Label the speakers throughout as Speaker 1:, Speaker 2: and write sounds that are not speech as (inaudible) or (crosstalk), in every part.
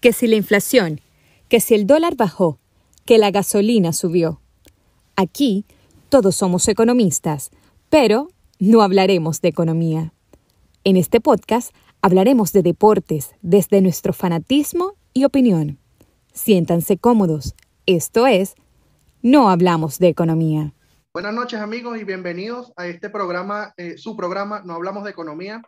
Speaker 1: que si la inflación, que si el dólar bajó, que la gasolina subió. Aquí todos somos economistas, pero no hablaremos de economía. En este podcast hablaremos de deportes desde nuestro fanatismo y opinión. Siéntanse cómodos. Esto es, no hablamos de economía.
Speaker 2: Buenas noches amigos y bienvenidos a este programa, eh, su programa, No hablamos de economía.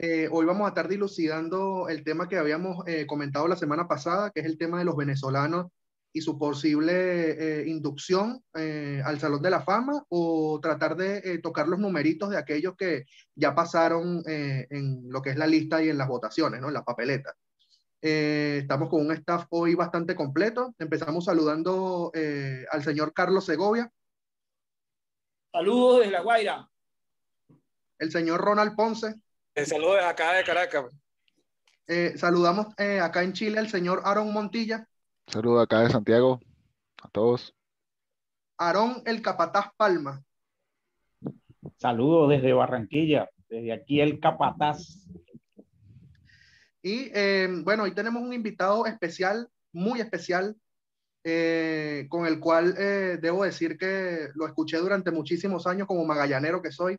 Speaker 2: Eh, hoy vamos a estar dilucidando el tema que habíamos eh, comentado la semana pasada, que es el tema de los venezolanos y su posible eh, inducción al Salón de la Fama o tratar de tocar los numeritos de aquellos que ya pasaron en lo que es la lista y en las votaciones, ¿no? en las papeletas. estamos con un staff hoy bastante completo. Empezamos saludando al señor Carlos Segovia.
Speaker 3: Saludos desde La Guaira.
Speaker 2: El señor Ronald Ponce.
Speaker 4: Saludos acá de Caracas.
Speaker 2: Eh, saludamos eh, acá en Chile al señor Aaron Montilla.
Speaker 5: Saludos acá de Santiago a todos.
Speaker 2: Aarón el Capataz Palma.
Speaker 6: Saludos desde Barranquilla, desde aquí el Capataz.
Speaker 2: Y eh, bueno, hoy tenemos un invitado especial, muy especial, con el cual debo decir que lo escuché durante muchísimos años como magallanero que soy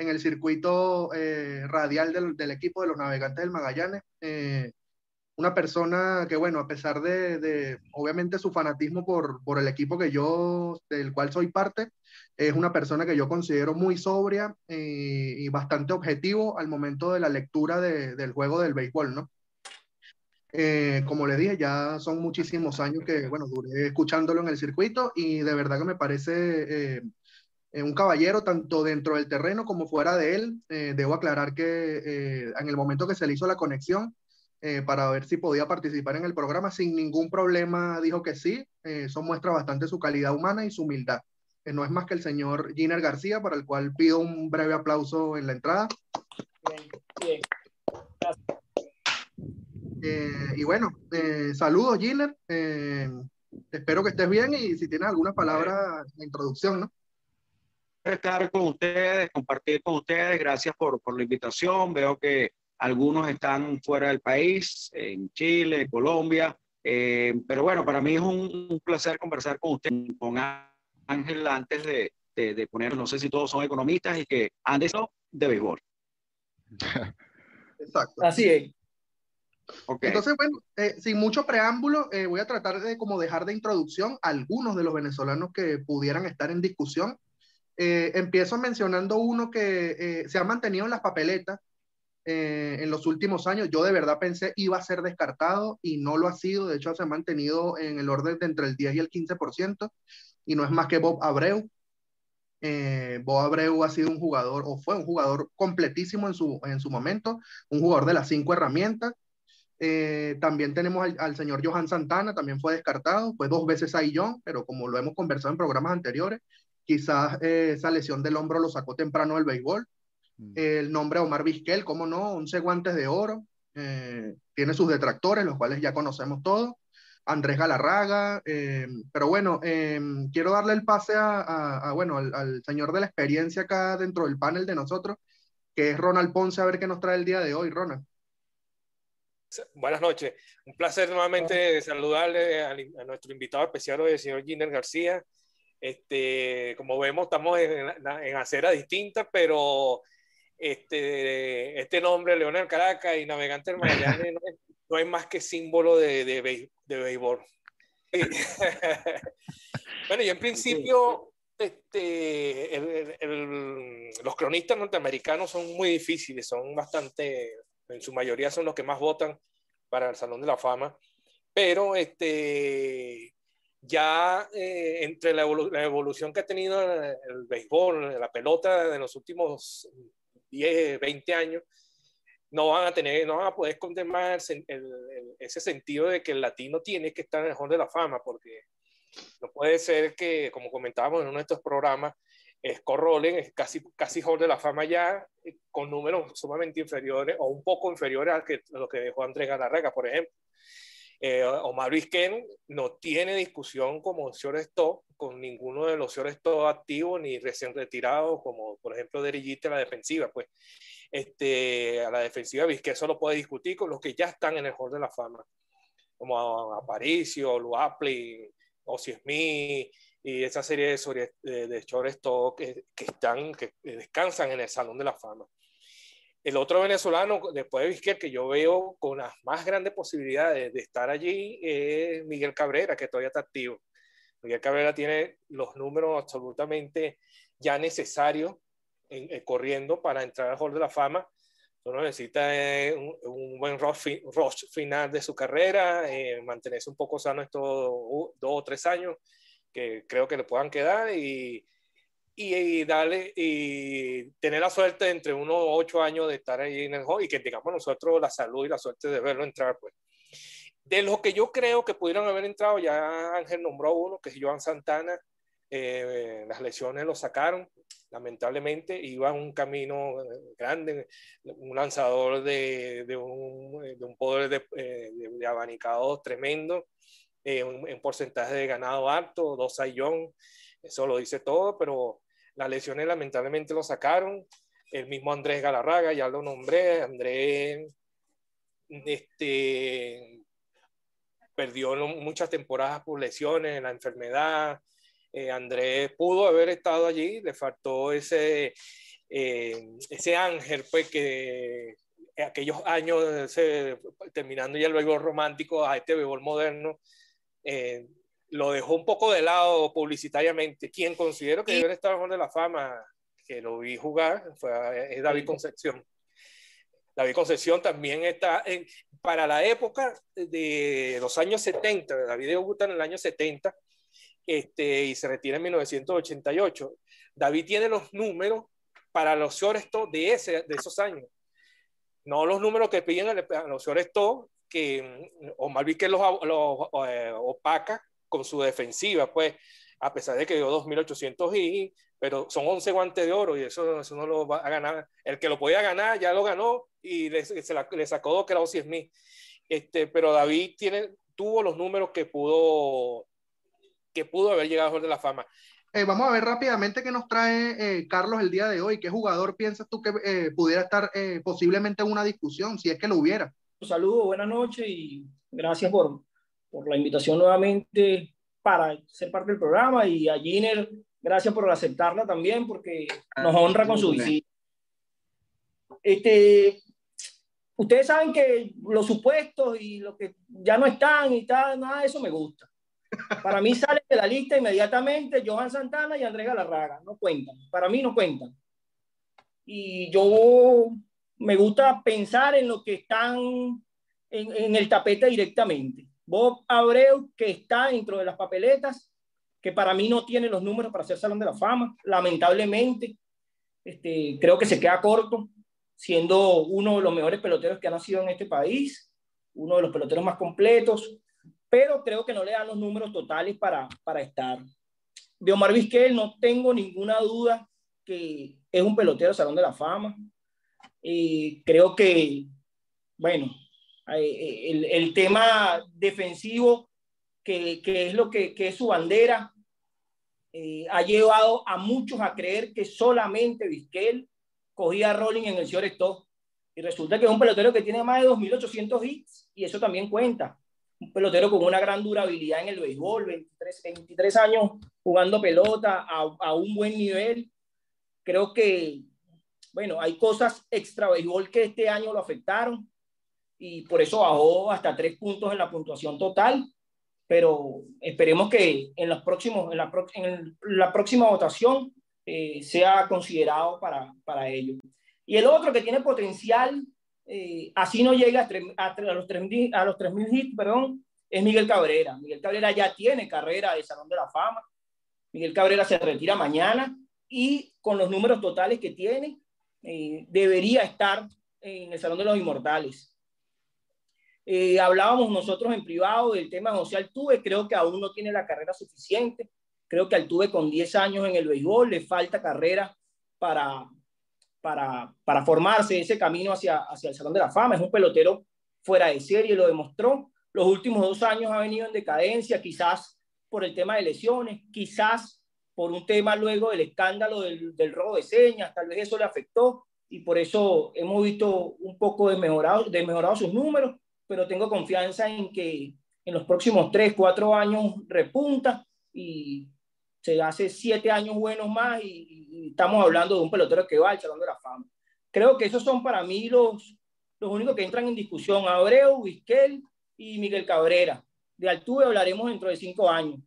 Speaker 2: en el circuito eh, radial del, del, equipo de los navegantes del Magallanes. Eh, una persona que, bueno, a pesar de, de, obviamente su fanatismo por, por, el equipo que yo, del cual soy parte, es una persona que yo considero muy sobria eh, y bastante objetivo al momento de la lectura de, del juego del béisbol, ¿no? como le dije, ya son muchísimos años que, bueno, duré escuchándolo en el circuito y de verdad que me parece eh, un caballero tanto dentro del terreno como fuera de él. Eh, debo aclarar que eh, en el momento que se le hizo la conexión para ver si podía participar en el programa, sin ningún problema dijo que sí. eso muestra bastante su calidad humana y su humildad. no es más que el señor Giner García, para el cual pido un breve aplauso en la entrada. Bien, bien. y bueno, saludos Giner. espero que estés bien y si tienes alguna palabra de introducción, ¿no?
Speaker 7: Estar con ustedes, compartir con ustedes. Gracias por, por la invitación. Veo que algunos están fuera del país, en Chile, Colombia. Eh, pero bueno, para mí es un, placer conversar con usted, con Ángel, antes de, de, poner, no sé si todos son economistas y que han de de béisbol. (laughs)
Speaker 2: Exacto.
Speaker 3: Así es.
Speaker 2: Okay. Entonces, bueno, eh, sin mucho preámbulo, eh, voy a tratar de como dejar de introducción a algunos de los venezolanos que pudieran estar en discusión eh, empiezo mencionando uno que eh, se ha mantenido en las papeletas eh, en los últimos años. Yo de verdad pensé iba a ser descartado y no lo ha sido. De hecho, se ha mantenido en el orden de entre el 10 y el 15%. Y no es más que Bob Abreu. Bob Abreu ha sido un jugador, o fue un jugador completísimo en su, en su momento, un jugador de las cinco herramientas. también tenemos al, al, señor Johan Santana, también fue descartado, fue dos veces John, pero como lo hemos conversado en programas anteriores, Quizás eh, esa lesión del hombro lo sacó temprano del béisbol. Mm. El nombre Omar Vizquel, cómo no, 11 guantes de oro. Eh, tiene sus detractores, los cuales ya conocemos todos. Andrés Galarraga, eh, pero bueno, quiero darle el pase a, bueno, al, señor de la experiencia acá dentro del panel de nosotros, que es Ronald Ponce, a ver qué nos trae el día de hoy, Ronald.
Speaker 4: Buenas noches. Un placer nuevamente saludarle a, a nuestro invitado especial hoy, el señor Giner García. Este, como vemos, estamos en, en aceras distintas, pero este, este nombre, Leonel Caracas y Navegante del Magallanes, (laughs) no, no, es más que símbolo de, de, de béisbol. (laughs) bueno, y en principio, este, el, el, los cronistas norteamericanos son muy difíciles, son bastante, en su mayoría son los que más votan para el Salón de la Fama, pero este, ya eh, entre la, evolución que ha tenido el, béisbol, la pelota de los últimos 10, 20 años, no van a tener, no van a poder contemplar ese sentido de que el latino tiene que estar en el Hall de la Fama, porque no puede ser que, como comentábamos en uno de estos programas, Scott Rowland es casi, casi Hall de la Fama ya, eh, con números sumamente inferiores o un poco inferiores a, que, a lo que dejó Andrés Galarraga, por ejemplo. Eh, Omar Vizquén no tiene discusión como shortstop con ninguno de los shortstop activos ni recién retirados, como por ejemplo Derillita a la defensiva. Pues este, a la defensiva Vizquén solo puede discutir con los que ya están en el Hall de la Fama. como Aparicio, Luapli, Ozzy y esa serie de, de, de que, que, están, que descansan en el Salón de la Fama. El otro venezolano, después de Vizquel, que yo veo con las más grandes posibilidades de estar allí, es Miguel Cabrera, que todavía está activo. Miguel Cabrera tiene los números absolutamente ya necesarios en, en, corriendo para entrar al Hall de la Fama Solo necesita eh, un, buen rush, final de su carrera, eh, mantenerse un poco sano estos dos o tres años que creo que le puedan quedar y, y, darle y tener la suerte entre unos ocho años de estar ahí en el juego y que tengamos nosotros la salud y la suerte de verlo entrar. Pues. De los que yo creo que pudieron haber entrado, ya Ángel nombró uno, que es Joan Santana, eh, las lesiones lo sacaron, lamentablemente, iba un camino eh, grande, un lanzador de, de, un, de un, poder de, eh, de tremendo, eh, un, un, porcentaje de ganado alto, dos sayón, eso lo dice todo, pero las lesiones lamentablemente lo sacaron. El mismo Andrés Galarraga, ya lo nombré, Andrés este, perdió muchas temporadas por lesiones, la enfermedad, eh, Andrés pudo haber estado allí, le faltó ese, eh, ese ángel, pues que aquellos años, terminando ya el béisbol romántico a este béisbol moderno, eh, lo dejó un poco de lado publicitariamente. Quien considero que debe estar en de la fama, que lo vi jugar, fue, es David Concepción. David Concepción también está en, para la época de los años 70, David debuta en el año 70, este, y se retira en 1988. David tiene los números para los shortstop de, ese, de esos años. No los números que piden a los shortstop, que Omar que los, los eh, opaca con su defensiva, pues, a pesar de que dio 2.800 y, pero son 11 guantes de oro y eso, eso no lo va a ganar. El que lo podía ganar ya lo ganó y le, se la, le sacó dos que era Smith. Este, pero David tiene, tuvo los números que pudo que pudo haber llegado a de la Fama.
Speaker 2: Eh, vamos a ver rápidamente qué nos trae eh, Carlos el día de hoy. ¿Qué jugador piensas tú que eh, pudiera estar eh, posiblemente en una discusión, si es que lo hubiera?
Speaker 3: Un saludo, buenas noches y gracias por, por la invitación nuevamente para ser parte del programa. Y a Giner, gracias por aceptarla también, porque nos honra con su visita. Este, ustedes saben que los supuestos y lo que ya no están y tal, nada de eso me gusta. Para mí sale de la lista inmediatamente Johan Santana y Andrés Galarraga. No cuentan. Para mí no cuentan. Y yo me gusta pensar en lo que están en, en el tapete directamente. Bob Abreu, que está dentro de las papeletas, que para mí no tiene los números para ser Salón de la Fama, lamentablemente. Este, creo que se queda corto, siendo uno de los mejores peloteros que ha nacido en este país, uno de los peloteros más completos, pero creo que no le dan los números totales para, para estar. De Omar Vizquel no tengo ninguna duda que es un pelotero Salón de la Fama. y creo que, bueno, eh, el, el tema defensivo, que, que, es lo que, que es su bandera, eh, ha llevado a muchos a creer que solamente Vizquel cogía rolling en el señor Stop. Y resulta que es un pelotero que tiene más de 2.800 hits y eso también cuenta un pelotero con una gran durabilidad en el béisbol, 23, 23 años jugando pelota a, a, un buen nivel. Creo que, bueno, hay cosas extra béisbol que este año lo afectaron y por eso bajó hasta tres puntos en la puntuación total, pero esperemos que en, los próximos, en, la, en la próxima votación eh, sea considerado para, para ello. Y el otro que tiene potencial eh, así no llega a, a, los 3.000 a los 3.000 hits, perdón, es Miguel Cabrera. Miguel Cabrera ya tiene carrera de Salón de la Fama. Miguel Cabrera se retira mañana y con los números totales que tiene, eh, debería estar en el Salón de los Inmortales. Eh, hablábamos nosotros en privado del tema de José Altuve, creo que aún no tiene la carrera suficiente. Creo que Altuve con 10 años en el béisbol le falta carrera para, para, para formarse ese camino hacia, hacia el Salón de la Fama. Es un pelotero fuera de serie, lo demostró. Los últimos dos años ha venido en decadencia, quizás por el tema de lesiones, quizás por un tema luego del escándalo del, del robo de señas, tal vez eso le afectó y por eso hemos visto un poco desmejorado, desmejorado sus números, pero tengo confianza en que en los próximos 3, 4 años repunta y se hace 7 años buenos más y, estamos hablando de un pelotero que va al Salón de la Fama. Creo que esos son para mí los, los únicos que entran en discusión. Abreu, Vizquel y Miguel Cabrera. De Altuve hablaremos dentro de 5 años.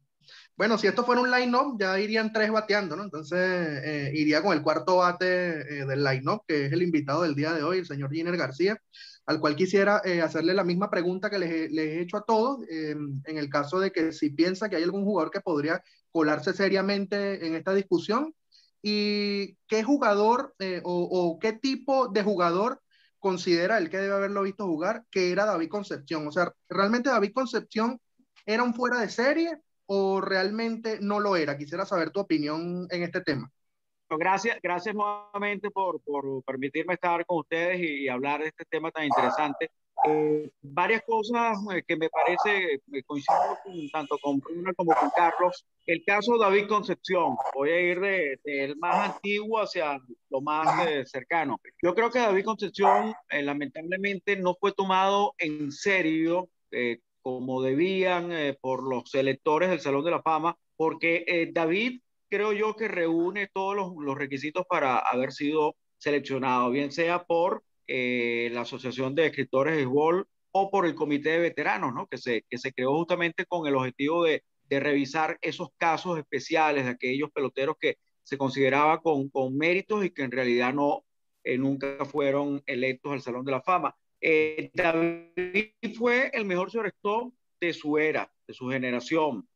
Speaker 2: Bueno, si esto fuera un line-up, ya irían tres bateando, ¿no? Entonces, eh, iría con el cuarto bate eh, del line-up, que es el invitado del día de hoy, el señor Giner García, al cual quisiera eh, hacerle la misma pregunta que les, he hecho a todos, en el caso de que si piensa que hay algún jugador que podría colarse seriamente en esta discusión, y qué jugador o, o qué tipo de jugador considera él que debe haberlo visto jugar, que era David Concepción. O sea, realmente David Concepción era un fuera de serie o realmente no lo era? Quisiera saber tu opinión en este tema.
Speaker 7: Gracias, gracias nuevamente por, por permitirme estar con ustedes y, hablar de este tema tan interesante. Eh, varias cosas eh, que me parece, me eh, coincido tanto con Bruno como con Carlos. El caso de David Concepción, voy a ir del de, más antiguo hacia lo más cercano. Yo creo que David Concepción lamentablemente no fue tomado en serio como debían eh, por los electores del Salón de la Fama, porque eh, David creo yo que reúne todos los, requisitos para haber sido seleccionado, bien sea por eh, la Asociación de Escritores de Béisbol o por el Comité de Veteranos, ¿no? que, se, que se creó justamente con el objetivo de, de revisar esos casos especiales de aquellos peloteros que se consideraba con, con méritos y que en realidad no, nunca fueron electos al Salón de la Fama. Eh, David fue el mejor shortstop de su era, de su generación.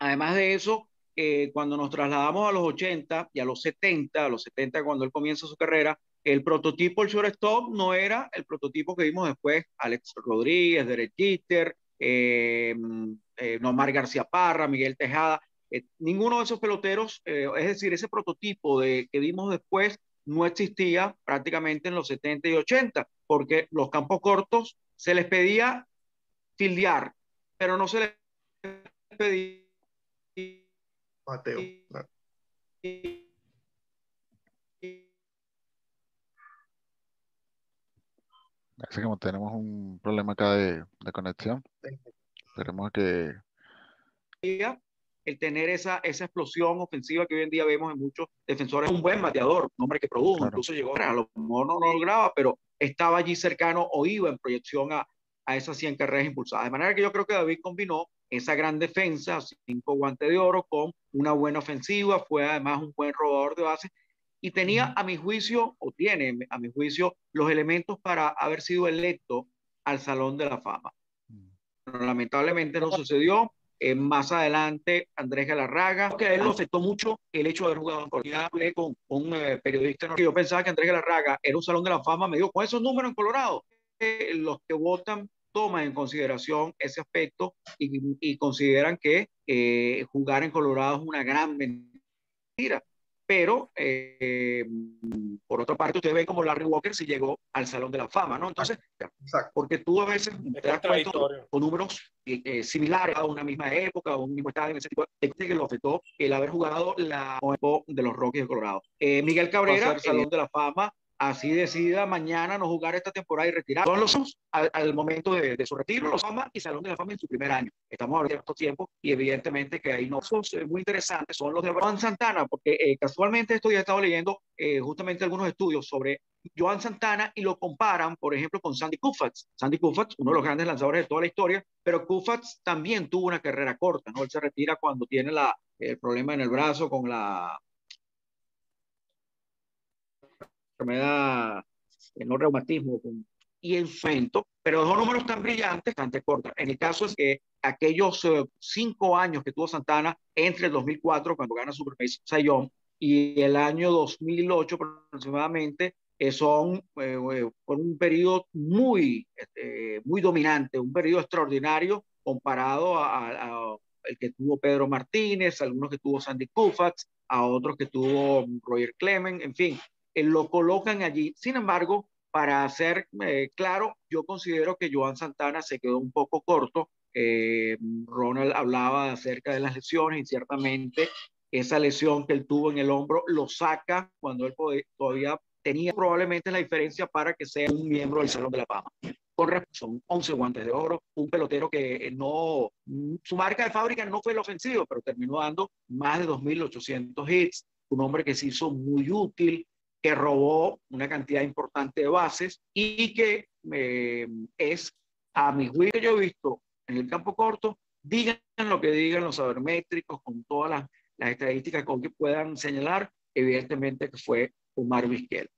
Speaker 7: Además de eso, eh, cuando nos trasladamos a los 80 y a los 70, a los 70 cuando él comienza su carrera, el prototipo del shortstop no era el prototipo que vimos después, Alex Rodríguez, Derek Jeter, eh, eh Nomar García Parra, Miguel Tejada, ninguno de esos peloteros, es decir, ese prototipo de, que vimos después no existía prácticamente en los 70 y 80 porque los campos cortos se les pedía fildear, pero no se les pedía...
Speaker 2: Mateo.
Speaker 5: Parece que tenemos un problema acá de, conexión. Esperemos que...
Speaker 7: El tener esa, esa explosión ofensiva que hoy en día vemos en muchos defensores, un buen bateador, un hombre que produjo, incluso llegó, a lo mejor no, no lograba, pero estaba allí cercano o iba en proyección a, a esas 100 carreras impulsadas. De manera que yo creo que David combinó esa gran defensa, cinco guantes de oro, con una buena ofensiva, fue además un buen robador de base y tenía a mi juicio, o tiene a mi juicio, los elementos para haber sido electo al Salón de la Fama. Pero lamentablemente no sucedió. Eh, más adelante, Andrés Galarraga, que a él lo afectó mucho el hecho de haber jugado en Colombia. Hablé con un eh, periodista que yo pensaba que Andrés Galarraga era un salón de la fama. Me dijo, con esos números en Colorado, eh, los que votan toman en consideración ese aspecto y, y consideran que jugar en Colorado es una gran mentira pero eh, por otra parte ustedes ven como Larry Walker sí llegó al Salón de la Fama, ¿no? Entonces, porque tú a veces te das cuenta con números eh, eh, similares a una misma época, o un mismo estadio, en ese tipo de que lo afectó el haber jugado la de los Rockies de Colorado. Miguel Cabrera, Salón de la Fama, así decida mañana no jugar esta temporada y retirar. Todos los somos al, momento de, su retiro, los Fama y Salón de la Fama en su primer año. Estamos hablando de estos tiempos y evidentemente que hay no son muy interesantes, son los de Juan Santana, porque eh, casualmente esto ya he estado leyendo eh, justamente algunos estudios sobre Joan Santana y lo comparan, por ejemplo, con Sandy Koufax. Sandy Koufax, uno de los grandes lanzadores de toda la historia, pero Koufax también tuvo una carrera corta, ¿no? Él se retira cuando tiene la, el problema en el brazo con la enfermedad, no reumatismo y enfrento, pero dos números tan brillantes, tan cortas. En el caso es que aquellos eh, cinco años que tuvo Santana entre el 2004, cuando gana su primer Sayón, y el año 2008 aproximadamente, eh, son eh, un periodo muy, este, muy dominante, un periodo extraordinario comparado a, el que tuvo Pedro Martínez, algunos que tuvo Sandy Koufax, a otros que tuvo Roger Clement, en fin, eh, lo colocan allí. Sin embargo, para ser eh, claro, yo considero que Joan Santana se quedó un poco corto. Eh, Ronald hablaba acerca de las lesiones y ciertamente esa lesión que él tuvo en el hombro lo saca cuando él todavía tenía probablemente la diferencia para que sea un miembro del Salón de la Fama. son 11 guantes de oro, un pelotero que no, su marca de fábrica no fue el ofensivo, pero terminó dando más de 2.800 hits, un hombre que se hizo muy útil, que robó una cantidad importante de bases y que eh, es, a mi juicio yo he visto en el campo corto, digan lo que digan los sabermétricos con todas las, las estadísticas con que puedan señalar, evidentemente que fue Omar Vizquel.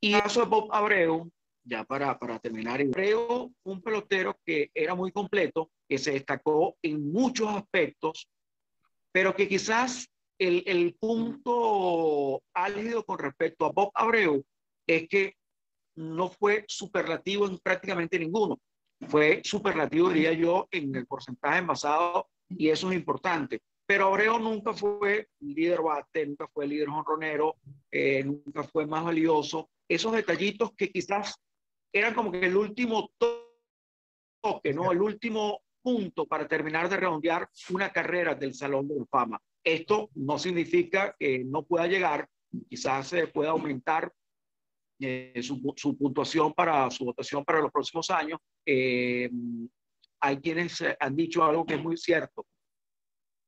Speaker 7: Y eso es Bob Abreu, ya para, para terminar, Abreu, un pelotero que era muy completo, que se destacó en muchos aspectos, pero que quizás el, el punto álgido con respecto a Bob Abreu es que no fue superlativo en prácticamente ninguno. Fue superlativo, diría yo, en el porcentaje envasado, y eso es importante. Pero Abreu nunca fue líder bate, nunca fue líder honronero, eh, nunca fue más valioso. Esos detallitos que quizás eran como que el último toque, ¿no? El último punto para terminar de redondear una carrera del Salón de la Fama. Esto no significa que no pueda llegar, quizás se pueda aumentar eh, su, su, puntuación para su votación para los próximos años. Eh, hay quienes han dicho algo que es muy cierto.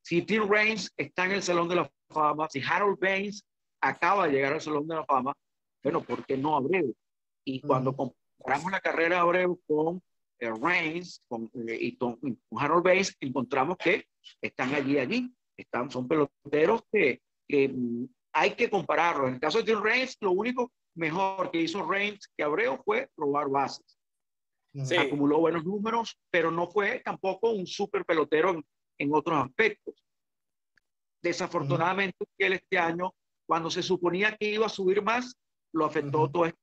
Speaker 7: Si Tim Raines está en el Salón de la Fama, si Harold Baines acaba de llegar al Salón de la Fama, bueno, ¿por qué no Abreu? Y cuando comparamos la carrera de Abreu con eh, Reigns con, eh, y con, Harold Baines, encontramos que están allí, allí. Están, son peloteros que, que mm, hay que compararlos. En el caso de Tim Reigns, lo único mejor que hizo Reigns que Abreu fue robar bases. Acumuló buenos números, pero no fue tampoco un super pelotero en, en otros aspectos. Desafortunadamente, él este año, cuando se suponía que iba a subir más, lo afectó todo esto.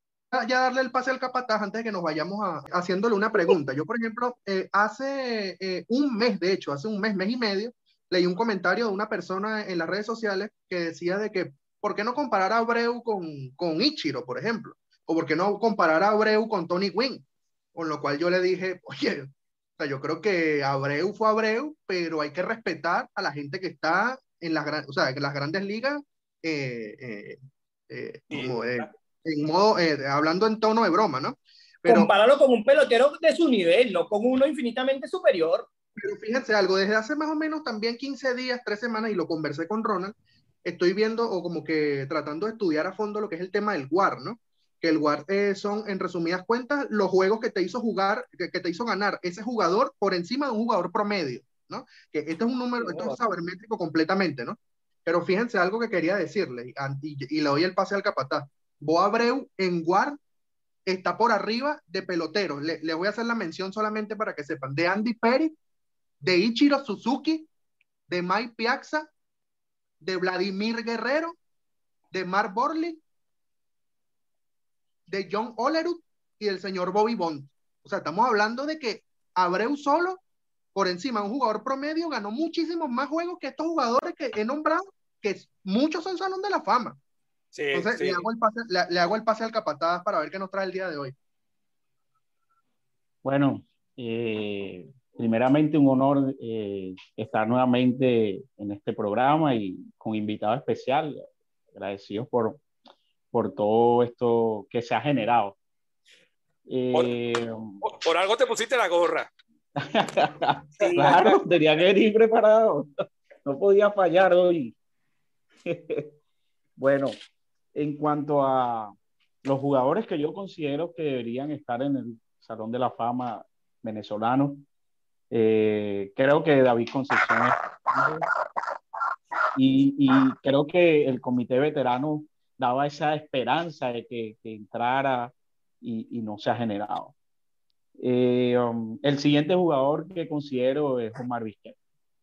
Speaker 2: Ya darle el pase al capataz antes de que nos vayamos a, haciéndole una pregunta. Yo, por ejemplo, eh, hace eh, un mes, de hecho, hace un mes, mes y medio, leí un comentario de una persona en las redes sociales que decía de que, ¿por qué no comparar a Abreu con, con Ichiro, por ejemplo? O ¿por qué no comparar a Abreu con Tony Wynn? Con lo cual yo le dije, oye, o sea, yo creo que Abreu fue Abreu, pero hay que respetar a la gente que está en las, o sea, en las grandes ligas, eh, eh, eh, en modo, hablando en tono de broma, ¿no?
Speaker 3: Pero, Compáralo con un pelotero de su nivel, no con uno infinitamente superior.
Speaker 2: Pero fíjense algo, desde hace más o menos también 15 días, 3 semanas, y lo conversé con Ronald, estoy viendo o como que tratando de estudiar a fondo lo que es el tema del WAR, ¿no? que el WAR eh, son, en resumidas cuentas, los juegos que te hizo jugar, que, te hizo ganar ese jugador por encima de un jugador promedio, ¿no? Que este es un número, esto es sabermétrico completamente, ¿no? Pero fíjense algo que quería decirle, y, le doy el pase al capataz. Bo Abreu en WAR está por arriba de peloteros. Le, le, voy a hacer la mención solamente para que sepan. De Andy Perry, de Ichiro Suzuki, de Mike Piazza, de Vladimir Guerrero, de Mark Borley de John Olerud y del señor Bobby Bond. O sea, estamos hablando de que Abreu solo, por encima de un jugador promedio, ganó muchísimos más juegos que estos jugadores que he nombrado, que muchos son Salón de la Fama. Entonces, Le, hago el pase, le, hago el pase al capataz para ver qué nos trae el día de hoy.
Speaker 6: Bueno, eh, primeramente un honor eh, estar nuevamente en este programa y con invitado especial. Agradecidos por, por todo esto que se ha generado.
Speaker 4: Eh, por, algo te pusiste la gorra. (laughs)
Speaker 6: claro, tenía que ir preparado. No podía fallar hoy. (laughs) bueno, en cuanto a los jugadores que yo considero que deberían estar en el Salón de la Fama venezolano, eh, creo que David Concepción y, y creo que el comité veterano daba esa esperanza de que, entrara y, no se ha generado. Eh, um, el siguiente jugador que considero es Omar Vizquel.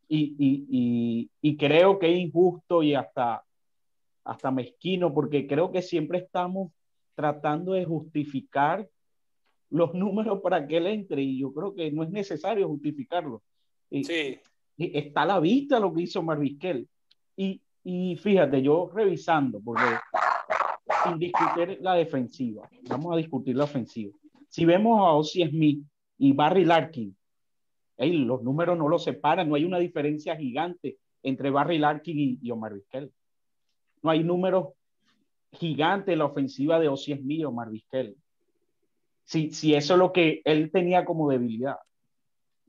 Speaker 6: Y, y, creo que es injusto y hasta, hasta mezquino, porque creo que siempre estamos tratando de justificar los números para que él entre, y yo creo que no es necesario justificarlo. Sí. Está a la vista lo que hizo Omar Vizquel. Y, y fíjate, yo revisando, porque sin discutir la defensiva, vamos a discutir la ofensiva. Si vemos a Ozzy Smith y Barry Larkin, los números no los separan, no hay una diferencia gigante entre Barry Larkin y, Omar Vizquel. No hay números gigantes en la ofensiva de Ozzy Smith y Omar Vizquel. Si, si eso es lo que él tenía como debilidad.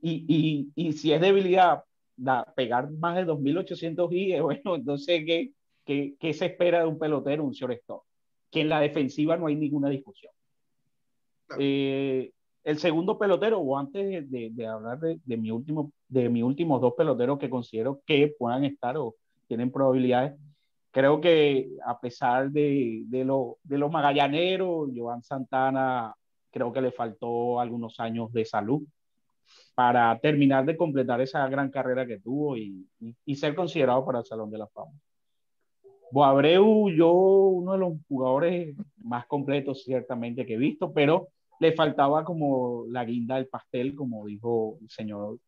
Speaker 6: Y, y, y si es debilidad da, pegar más de 2.800 y (laughs) bueno, entonces, ¿qué, qué, qué se espera de un pelotero, un shortstop? Que en la defensiva no hay ninguna discusión. Eh, el segundo pelotero, o antes de, de hablar de, de, mi último, de mis últimos dos peloteros que considero que puedan estar o tienen probabilidades, creo que a pesar de, de, lo, de los magallaneros, Joan Santana creo que le faltó algunos años de salud para terminar de completar esa gran carrera que tuvo y, y, ser considerado para el Salón de la Fama. Boabreu, yo uno de los jugadores más completos ciertamente que he visto, pero le faltaba como la guinda del pastel, como dijo el señor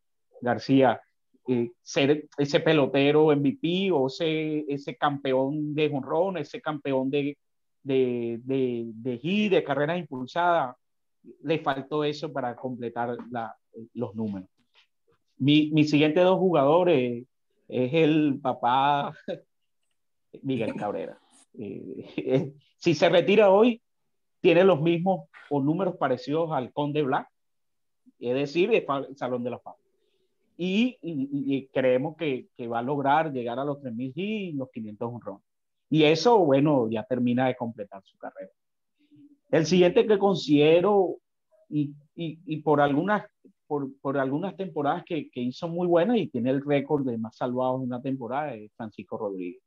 Speaker 6: García, eh, ser ese pelotero MVP o ese, ese campeón de jonrón, ese campeón de, de, de, de, de carreras impulsadas. Le faltó eso para completar los números. Mi, mi siguiente dos jugadores es el papá (laughs) Miguel Cabrera. Eh, eh, si se retira hoy, tiene los mismos o números parecidos al Conde Black, es decir, el Salón de la Fama. Y, y, creemos que, que, va a lograr llegar a los 3.000 y los 500 honrones. Y eso, bueno, ya termina de completar su carrera. El siguiente que considero, y, y por algunas por, por algunas temporadas que, que, hizo muy buenas y tiene el récord de más salvados en una temporada es Francisco Rodríguez.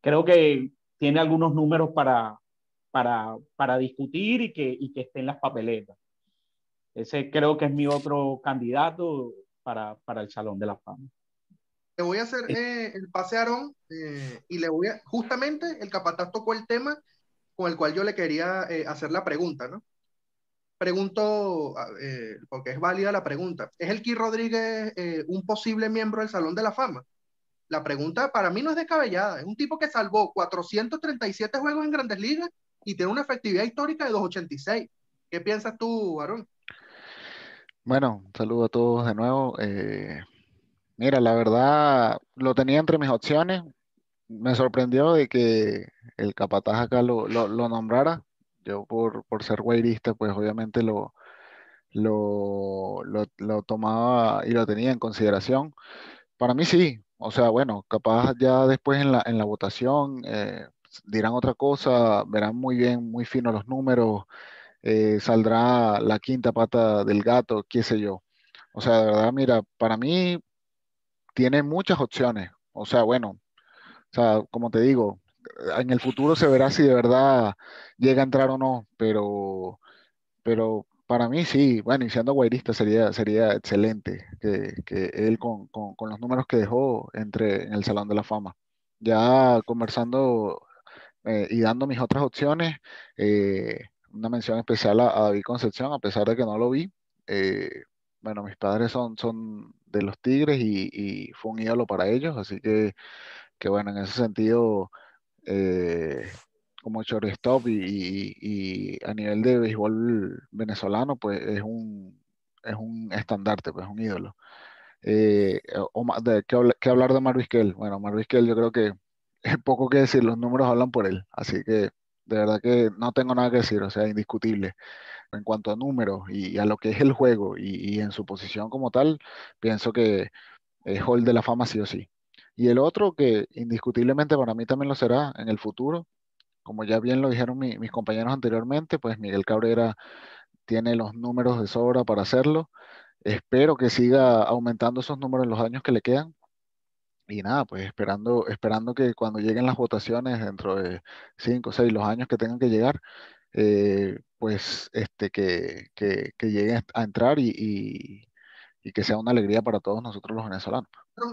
Speaker 6: Creo que tiene algunos números para, para, para discutir y que, y que esté en las papeletas. Ese creo que es mi otro candidato para, para el Salón de la Fama.
Speaker 2: Le voy a hacer eh, el pase a Aarón eh, y le voy a, justamente el capataz tocó el tema con el cual yo le quería eh, hacer la pregunta, ¿no? pregunto, eh, porque es válida la pregunta, ¿es el Ki Rodríguez eh, un posible miembro del Salón de la Fama? La pregunta para mí no es descabellada, es un tipo que salvó 437 juegos en grandes ligas y tiene una efectividad histórica de 286. ¿Qué piensas tú, Aaron?
Speaker 5: Bueno, saludo a todos de nuevo. Mira, la verdad lo tenía entre mis opciones. Me sorprendió de que el capataz acá lo, lo, nombrara yo por, por ser guairista, pues obviamente lo, lo, lo, tomaba y lo tenía en consideración. Para mí sí, o sea, bueno, capaz ya después en la, en la votación eh, dirán otra cosa, verán muy bien, muy fino los números, eh, saldrá la quinta pata del gato, qué sé yo. O sea, de verdad, mira, para mí tiene muchas opciones. O sea, bueno, o sea, como te digo, en el futuro se verá si de verdad llega a entrar o no, pero, pero para mí sí, bueno, y siendo guairista sería, sería excelente que, que él con, con, los números que dejó entre en el Salón de la Fama. Ya conversando eh, y dando mis otras opciones, eh, una mención especial a, David Concepción, a pesar de que no lo vi. Eh, bueno, mis padres son, son de los Tigres y, y, fue un ídolo para ellos, así que, que bueno, en ese sentido eh, como shortstop y, a nivel de béisbol venezolano, pues es un, es un estandarte, pues es un ídolo. Eh, o de, ¿qué, hablar de Marvisquel? Bueno, Marvisquel yo creo que (laughs) es poco que decir, los números hablan por él, así que de verdad que no tengo nada que decir, o sea, indiscutible. En cuanto a números y, a lo que es el juego y, en su posición como tal, pienso que es Hall de la Fama sí o sí. Y el otro que indiscutiblemente para mí también lo será en el futuro, como ya bien lo dijeron mis compañeros anteriormente, pues Miguel Cabrera tiene los números de sobra para hacerlo. Espero que siga aumentando esos números en los años que le quedan. Y nada, pues esperando, esperando que cuando lleguen las votaciones dentro de cinco o seis, los años que tengan que llegar, eh, pues este, que, que, lleguen a entrar y, y que sea una alegría para todos nosotros los venezolanos.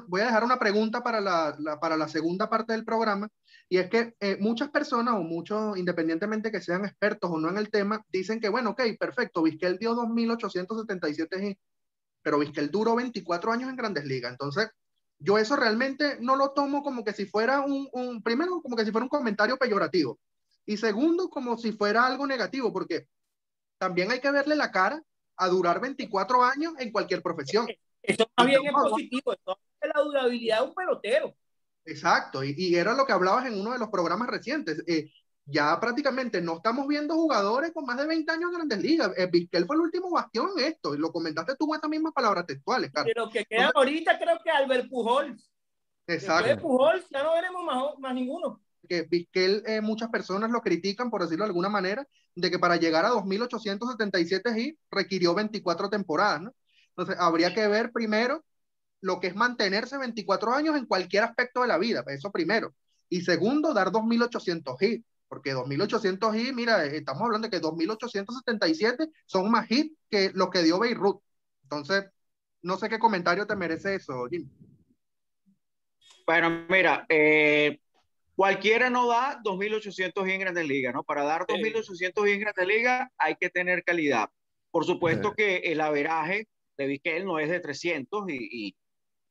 Speaker 2: Voy a dejar una pregunta para la, para la segunda parte del programa, y es que eh, muchas personas o muchos, independientemente que sean expertos o no en el tema, dicen que, bueno, ok, perfecto, Vizquel dio 2.877 pero Vizquel duró 24 años en grandes ligas, entonces yo eso realmente no lo tomo como que si fuera un, un, primero, como que si fuera un comentario peyorativo, y segundo, como si fuera algo negativo, porque también hay que verle la cara a durar 24 años en cualquier profesión.
Speaker 3: Eso también es positivo, eso es la durabilidad de un pelotero.
Speaker 2: Exacto, y, y, era lo que hablabas en uno de los programas recientes. Eh, ya prácticamente no estamos viendo jugadores con más de 20 años en grandes ligas. Eh, Vizquel fue el último bastión en esto, y lo comentaste tú con esas mismas palabras textuales,
Speaker 3: Carlos. Pero que queda ahorita creo que Albert Pujols. Exacto. De Pujols ya no veremos más, más ninguno.
Speaker 2: Que Vizquel, eh, muchas personas lo critican, por decirlo de alguna manera, de que para llegar a 2.877 hits requirió 24 temporadas, ¿no? Entonces, habría que ver primero lo que es mantenerse 24 años en cualquier aspecto de la vida, eso primero. Y segundo, dar 2.800 hits, porque 2.800 hits, mira, estamos hablando de que 2.877 son más hits que lo que dio Beirut. Entonces, no sé qué comentario te merece eso, Jim.
Speaker 7: Bueno, mira, eh, cualquiera no da 2.800 hits en Grandes Ligas, ¿no? Para dar 2.800 hits en Grandes Ligas hay que tener calidad. Por supuesto que el averaje de Vizquel no es de 300 y,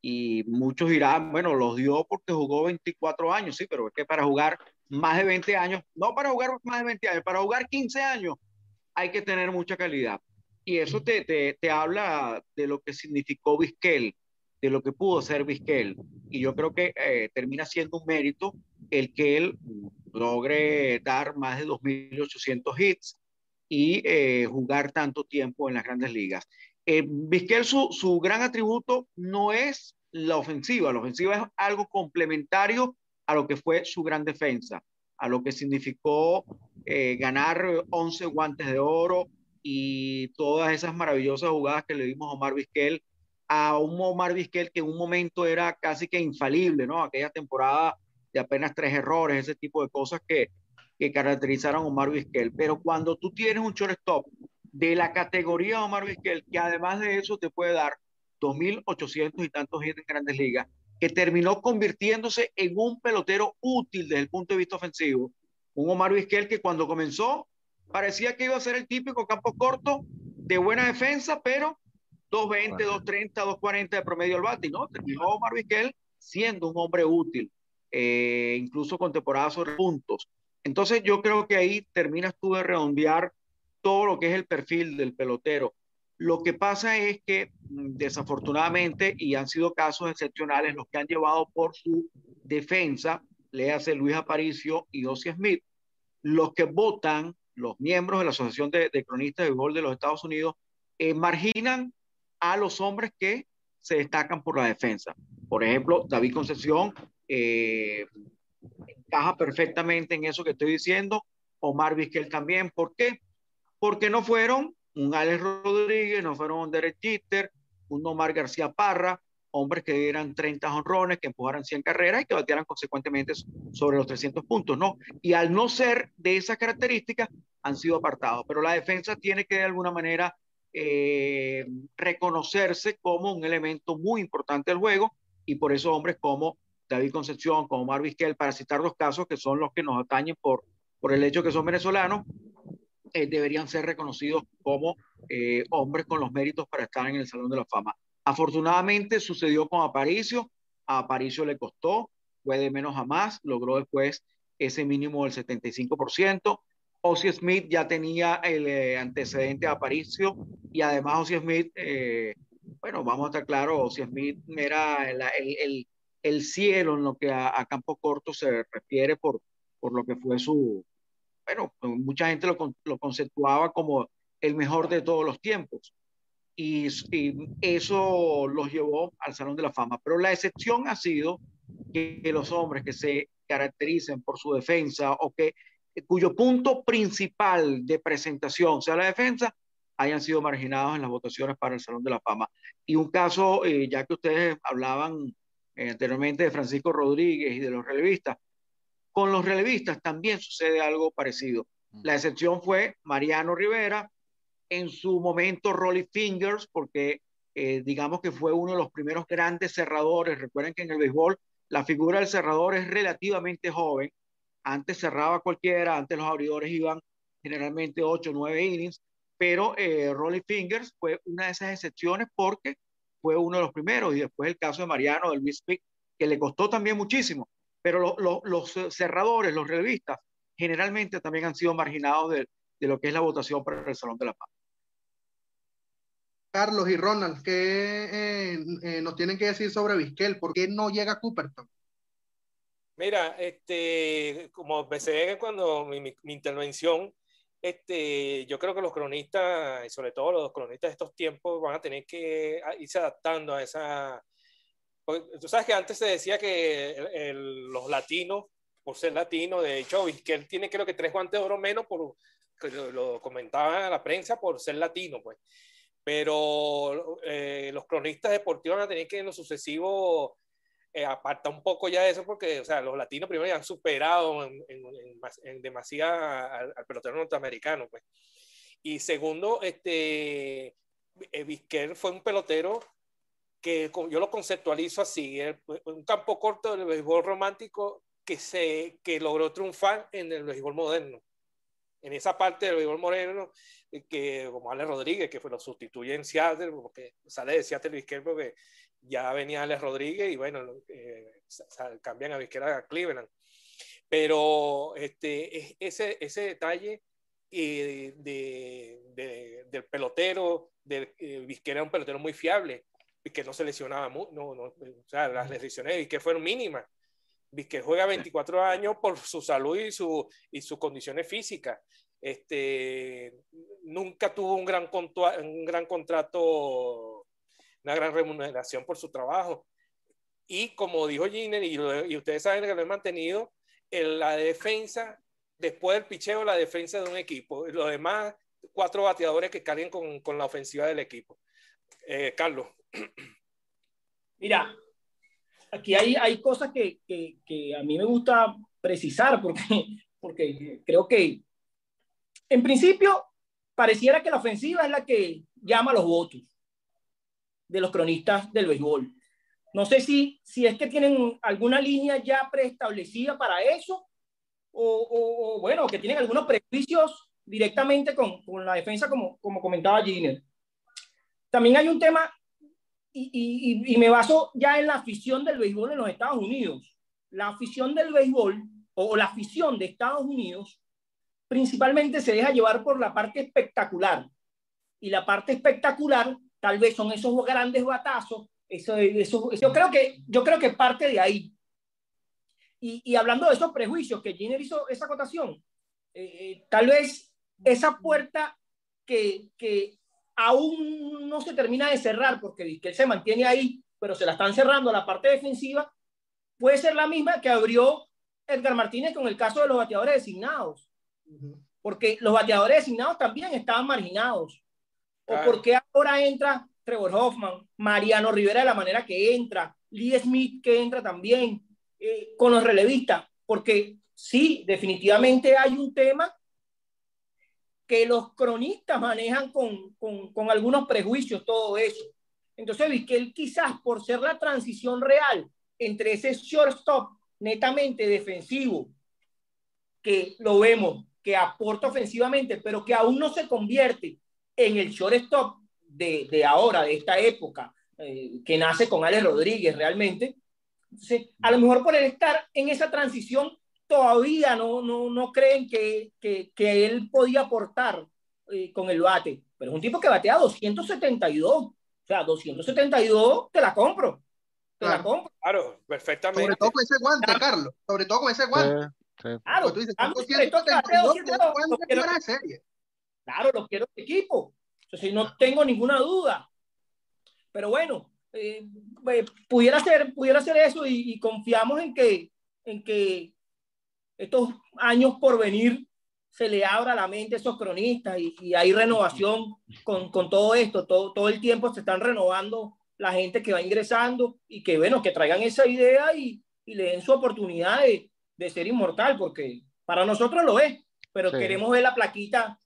Speaker 7: y muchos dirán, bueno, los dio porque jugó 24 años, sí, pero es que para jugar más de 20 años, no para jugar más de 20 años, para jugar 15 años hay que tener mucha calidad. Y eso te, te, te habla de lo que significó Vizquel, de lo que pudo ser Vizquel. Y yo creo que eh, termina siendo un mérito el que él logre dar más de 2.800 hits y eh, jugar tanto tiempo en las grandes ligas. Eh, Vizquel, su, su gran atributo no es la ofensiva. La ofensiva es algo complementario a lo que fue su gran defensa, a lo que significó eh, ganar 11 guantes de oro y todas esas maravillosas jugadas que le dimos a Omar Vizquel, a un Omar Vizquel que en un momento era casi que infalible, ¿no? Aquella temporada de apenas tres errores, ese tipo de cosas que, que caracterizaron a Omar Vizquel. Pero cuando tú tienes un shortstop de la categoría Omar Vizquel, que además de eso te puede dar 2.800 y tantos hits en grandes ligas, que terminó convirtiéndose en un pelotero útil desde el punto de vista ofensivo. Un Omar Vizquel que cuando comenzó parecía que iba a ser el típico campo corto de buena defensa, pero 220, 230, 240 de promedio al bate, ¿no? Terminó Omar Vizquel siendo un hombre útil, eh, incluso con temporadas sobre puntos. Entonces yo creo que ahí terminas tú de redondear todo lo que es el perfil del pelotero. Lo que pasa es que mm, desafortunadamente, y han sido casos excepcionales los que han llevado por su defensa, le hace Luis Aparicio y Ossie Smith, los que votan, los miembros de la Asociación de, Cronistas de Béisbol de los Estados Unidos, eh, marginan a los hombres que se destacan por la defensa. Por ejemplo, David Concepción eh, encaja perfectamente en eso que estoy diciendo, Omar Vizquel también. ¿Por qué? Porque no fueron un Alex Rodríguez, no fueron un Derek Jeter, un Omar García Parra, hombres que dieran 30 honrones, que empujaran 100 carreras y que batearan consecuentemente sobre los 300 puntos, ¿no? Y al no ser de esas características, han sido apartados. Pero la defensa tiene que de alguna manera eh, reconocerse como un elemento muy importante del juego y por eso hombres como David Concepción, como Omar Vizquel, para citar los casos que son los que nos atañen por, por el hecho que son venezolanos, eh, deberían ser reconocidos como eh, hombres con los méritos para estar en el Salón de la Fama. Afortunadamente sucedió con Aparicio, a Aparicio le costó, fue de menos a más, logró después ese mínimo del 75%. Ozzy Smith ya tenía el eh, antecedente de Aparicio y además Ozzy Smith, bueno, vamos a estar claros, Ozzy Smith era el, el, el, cielo en lo que a, a campo corto se refiere por, por lo que fue su, bueno, mucha gente lo, lo conceptuaba como el mejor de todos los tiempos. Y, eso los llevó al Salón de la Fama. Pero la excepción ha sido que, los hombres que se caractericen por su defensa o que cuyo punto principal de presentación sea la defensa, hayan sido marginados en las votaciones para el Salón de la Fama. Y un caso, eh, ya que ustedes hablaban eh, anteriormente de Francisco Rodríguez y de los relevistas, con los relevistas también sucede algo parecido. Mm. La excepción fue Mariano Rivera, en su momento Rolly Fingers, porque eh, digamos que fue uno de los primeros grandes cerradores. Recuerden que en el béisbol la figura del cerrador es relativamente joven. Antes cerraba cualquiera, antes los abridores iban generalmente 8 o 9 innings, pero eh, Rolly Fingers fue una de esas excepciones porque fue uno de los primeros. Y después el caso de Mariano, del Luis que le costó también muchísimo pero los cerradores, los revistas, generalmente también han sido marginados de, de, lo que es la votación para el Salón de la Paz.
Speaker 2: Carlos y Ronald, ¿qué eh, eh, nos tienen que decir sobre Vizquel? ¿Por qué no llega a Cooperton?
Speaker 4: Mira, este, como empecé cuando mi, mi, intervención, este, yo creo que los cronistas, y sobre todo los cronistas de estos tiempos, van a tener que irse adaptando a esa... Tú sabes que antes se decía que los latinos, por ser latino, de hecho, él tiene creo que tres guantes de oro menos, por, lo, lo comentaba la prensa, por ser latino, pues. Pero eh, los cronistas deportivos van a tener que en lo sucesivo eh, aparta un poco ya eso porque, o sea, los latinos primero ya han superado en, en, en demasiada al, pelotero norteamericano, pues. Y segundo, este, eh, Vizquel fue un pelotero que yo lo conceptualizo así, un campo corto del béisbol romántico que, se, que logró triunfar en el béisbol moderno. En esa parte del béisbol moderno, eh, que como Ale Rodríguez, que fue, lo sustituye en Seattle, porque sale de Seattle Vizquel porque ya venía Alex Rodríguez y bueno, eh, cambian a Vizquera a Cleveland. Pero este, ese, ese detalle eh, de, del pelotero, de, eh, era un pelotero muy fiable, que no se lesionaba, no, no, o sea, las lesiones de Vizquera fueron mínimas. Vizquera juega 24 años por su salud y, su, y sus condiciones físicas. Este, nunca tuvo un gran, un gran contrato una gran remuneración por su trabajo. Y como dijo Giner, y, ustedes saben que lo he mantenido, en la defensa, después del picheo, la defensa de un equipo. Y los demás, cuatro bateadores que carguen con, con la ofensiva del equipo. Eh, Carlos. (clears throat)
Speaker 3: Mira, aquí hay, hay cosas que, que, a mí me gusta precisar porque, (laughs) porque creo que, en principio, pareciera que la ofensiva es la que llama los votos de los cronistas del béisbol. No sé si, si es que tienen alguna línea ya preestablecida para eso o, bueno, que tienen algunos prejuicios directamente con, con la defensa, como, como comentaba Giner. También hay un tema, y, y, y, me baso ya en la afición del béisbol en los Estados Unidos. La afición del béisbol o la afición de Estados Unidos principalmente se deja llevar por la parte espectacular. Y la parte espectacular tal vez son esos grandes batazos, eso, eso, yo, creo que, yo creo que parte de ahí. Y, y hablando de esos prejuicios, que Giner hizo esa acotación, eh, eh, tal vez esa puerta que, que aún no se termina de cerrar, porque que él se mantiene ahí, pero se la están cerrando la parte defensiva, puede ser la misma que abrió Edgar Martínez con el caso de los bateadores designados. Porque los bateadores designados también estaban marginados. ¿O por qué ahora entra Trevor Hoffman, Mariano Rivera de la manera que entra, Lee Smith que entra también, eh, con los relevistas? Porque sí, definitivamente hay un tema que los cronistas manejan con, con, algunos prejuicios, todo eso. Entonces, él quizás por ser la transición real entre ese shortstop netamente defensivo, que lo vemos, que aporta ofensivamente, pero que aún no se convierte en el shortstop de, de ahora, de esta época, eh, que nace con Alex Rodríguez realmente. A lo mejor por el estar en esa transición, todavía no, no, no creen que, que, que él podía aportar eh, con el bate. Pero es un tipo que batea 272. O sea, 272 te la compro. Te la compro.
Speaker 4: Claro, perfectamente.
Speaker 2: Sobre todo con ese guante, Carlos. Sobre todo con ese guante.
Speaker 3: Claro, tú dices, 272, serie. Claro, lo quiero de equipo. Entonces, no tengo ninguna duda. Pero bueno, eh, eh, pudiera, ser, pudiera ser eso y, confiamos en que, en que estos años por venir se le abra la mente a esos cronistas y, hay renovación con, con, todo esto. Todo, todo el tiempo se están renovando la gente que va ingresando y que, bueno, que traigan esa idea y, y le den su oportunidad de, de, ser inmortal, porque para nosotros lo es, pero queremos ver la plaquita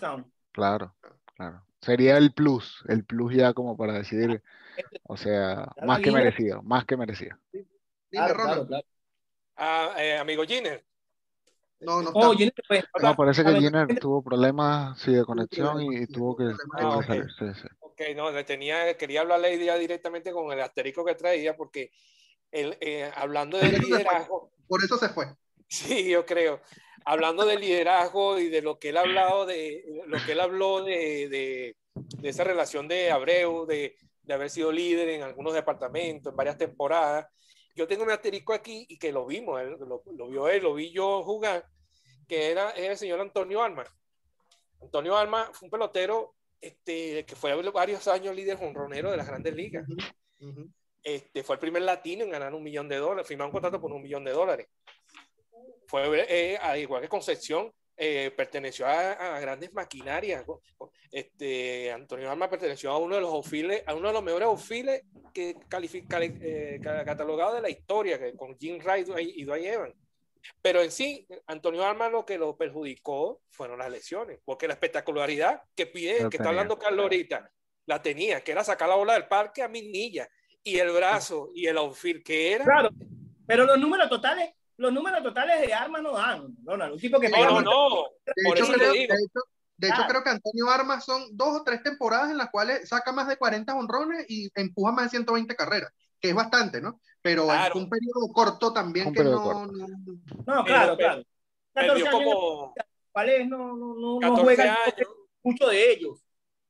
Speaker 3: Sound.
Speaker 5: Claro, claro. Sería el plus, el plus ya como para decidir, o sea, más que merecido, más que merecido.
Speaker 2: Dime.
Speaker 4: Ah, eh, amigo Giner.
Speaker 2: No, no, oh,
Speaker 5: no, parece que Giner tuvo problemas sí, de conexión y, tuvo que, ah,
Speaker 4: salir. Ok, no, le tenía, quería hablarle ya directamente con el asterisco que traía porque el, eh, hablando de liderazgo.
Speaker 2: Por eso se fue.
Speaker 4: Sí, yo creo hablando de liderazgo y de lo que él ha hablado de lo que él habló de, de, de esa relación de Abreu, de, de, haber sido líder en algunos departamentos, en varias temporadas. Yo tengo un asterisco aquí y que lo vimos, lo, vio él, lo vi yo jugar, que era, el señor Antonio Alma. Antonio Alma fue un pelotero este, que fue varios años líder jonronero de las grandes ligas. Este, fue el primer latino en ganar un millón de dólares, firmar un contrato por un millón de dólares. Fue, eh, al igual que Concepción, eh, perteneció a, grandes maquinarias. Este, Antonio Alma perteneció a uno de los ofiles, a uno de los mejores ofiles que califica, eh, catalogado de la historia, que, con Jim Wright y Dwight Evans. Pero en sí, Antonio Alma lo que lo perjudicó fueron las lesiones, porque la espectacularidad que pide, que está hablando Carlos ahorita, la tenía, que era sacar la bola del parque a mil millas, y el brazo y el outfield que era.
Speaker 3: Claro, pero los números totales, los números totales de Armas no dan, no, no, un tipo que
Speaker 4: no, no, no,
Speaker 2: de hecho, creo, de hecho, creo que Antonio Armas son dos o tres temporadas en las cuales saca más de 40 honrones y empuja más de 120 carreras, que es bastante, ¿no? Pero es un periodo corto también que no,
Speaker 3: no, claro, claro. 14 como... ¿Cuál No, no, no, juega mucho de ellos.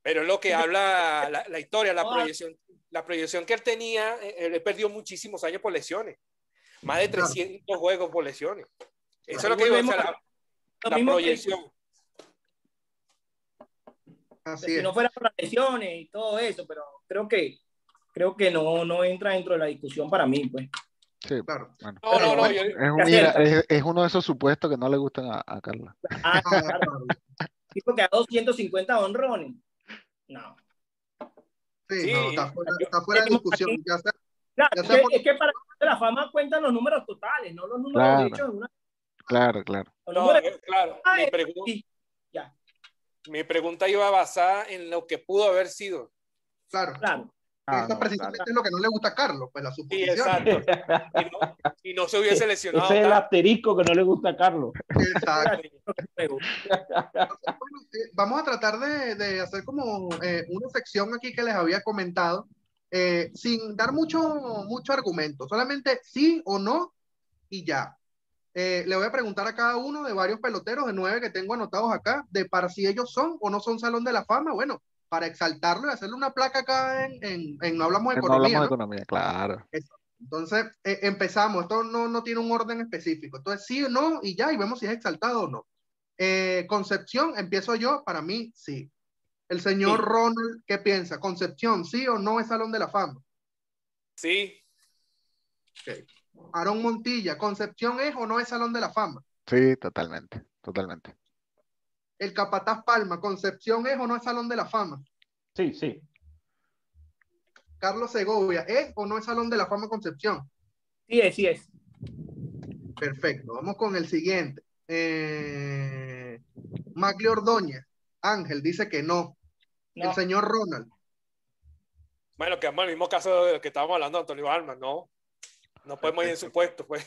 Speaker 4: Pero es lo que habla la, la historia, la proyección, la proyección que él tenía, eh, él perdió muchísimos años por lesiones. Más de 300 juegos por lesiones. Eso es lo que digo, la, la proyección.
Speaker 3: Así si no fuera por las lesiones y todo eso, pero creo que creo que no, no entra dentro de la discusión para mí, pues.
Speaker 5: Sí, claro. Bueno. No, no, no, es, es, uno de esos supuestos que no le gustan a, a Carla.
Speaker 3: Ah, (laughs) claro. tipo que a 250 honrones. No.
Speaker 2: Sí, no, está fuera, está fuera de discusión. Ya sea,
Speaker 3: claro, es, que, es, que, para la fama cuentan los números totales, no los números claro. hechos en una...
Speaker 5: Claro, claro.
Speaker 4: No, eh, claro. Mi, pregunta, ya. mi pregunta iba basada en lo que pudo haber sido.
Speaker 2: Claro. Claro. Ah, Eso precisamente es lo que no le gusta a Carlos, pues la suposición.
Speaker 4: Sí, exacto. Y no, y no se hubiese (laughs) lesionado.
Speaker 6: Ese es el asterisco que no le gusta a Carlos. Exacto. (laughs)
Speaker 2: Eh, vamos a tratar de, de hacer como eh, una sección aquí que les había comentado, eh, sin dar mucho, mucho argumento, solamente sí o no y ya. le voy a preguntar a cada uno de varios peloteros, de nueve que tengo anotados acá, de para si ellos son o no son Salón de la Fama. Bueno, para exaltarlo y hacerle una placa acá en, en, No Hablamos de Economía. No Hablamos
Speaker 5: de Economía, claro.
Speaker 2: Entonces, eh, empezamos. Esto no, no tiene un orden específico. Entonces, sí o no, y ya, y vemos si es exaltado o no. Eh, Concepción, empiezo yo, para mí, sí. El señor Ronald, ¿qué piensa? Concepción, ¿sí o no es Salón de la Fama?
Speaker 4: Sí.
Speaker 2: Okay. Aarón Montilla, ¿Concepción es o no es Salón de la Fama?
Speaker 5: Sí, totalmente, totalmente
Speaker 2: el Capataz Palma, Concepción es o no es Salón de la Fama?
Speaker 6: Sí, sí.
Speaker 2: Carlos Segovia, ¿es o no es Salón de la Fama Concepción?
Speaker 3: Sí es, sí es.
Speaker 2: Perfecto, vamos con el siguiente. Eh, Ordóñez, Ángel, dice que no. El señor Ronald.
Speaker 4: Bueno, que es el mismo caso del que estábamos hablando de Antonio Alma, ¿no? No podemos ir en su puesto, pues.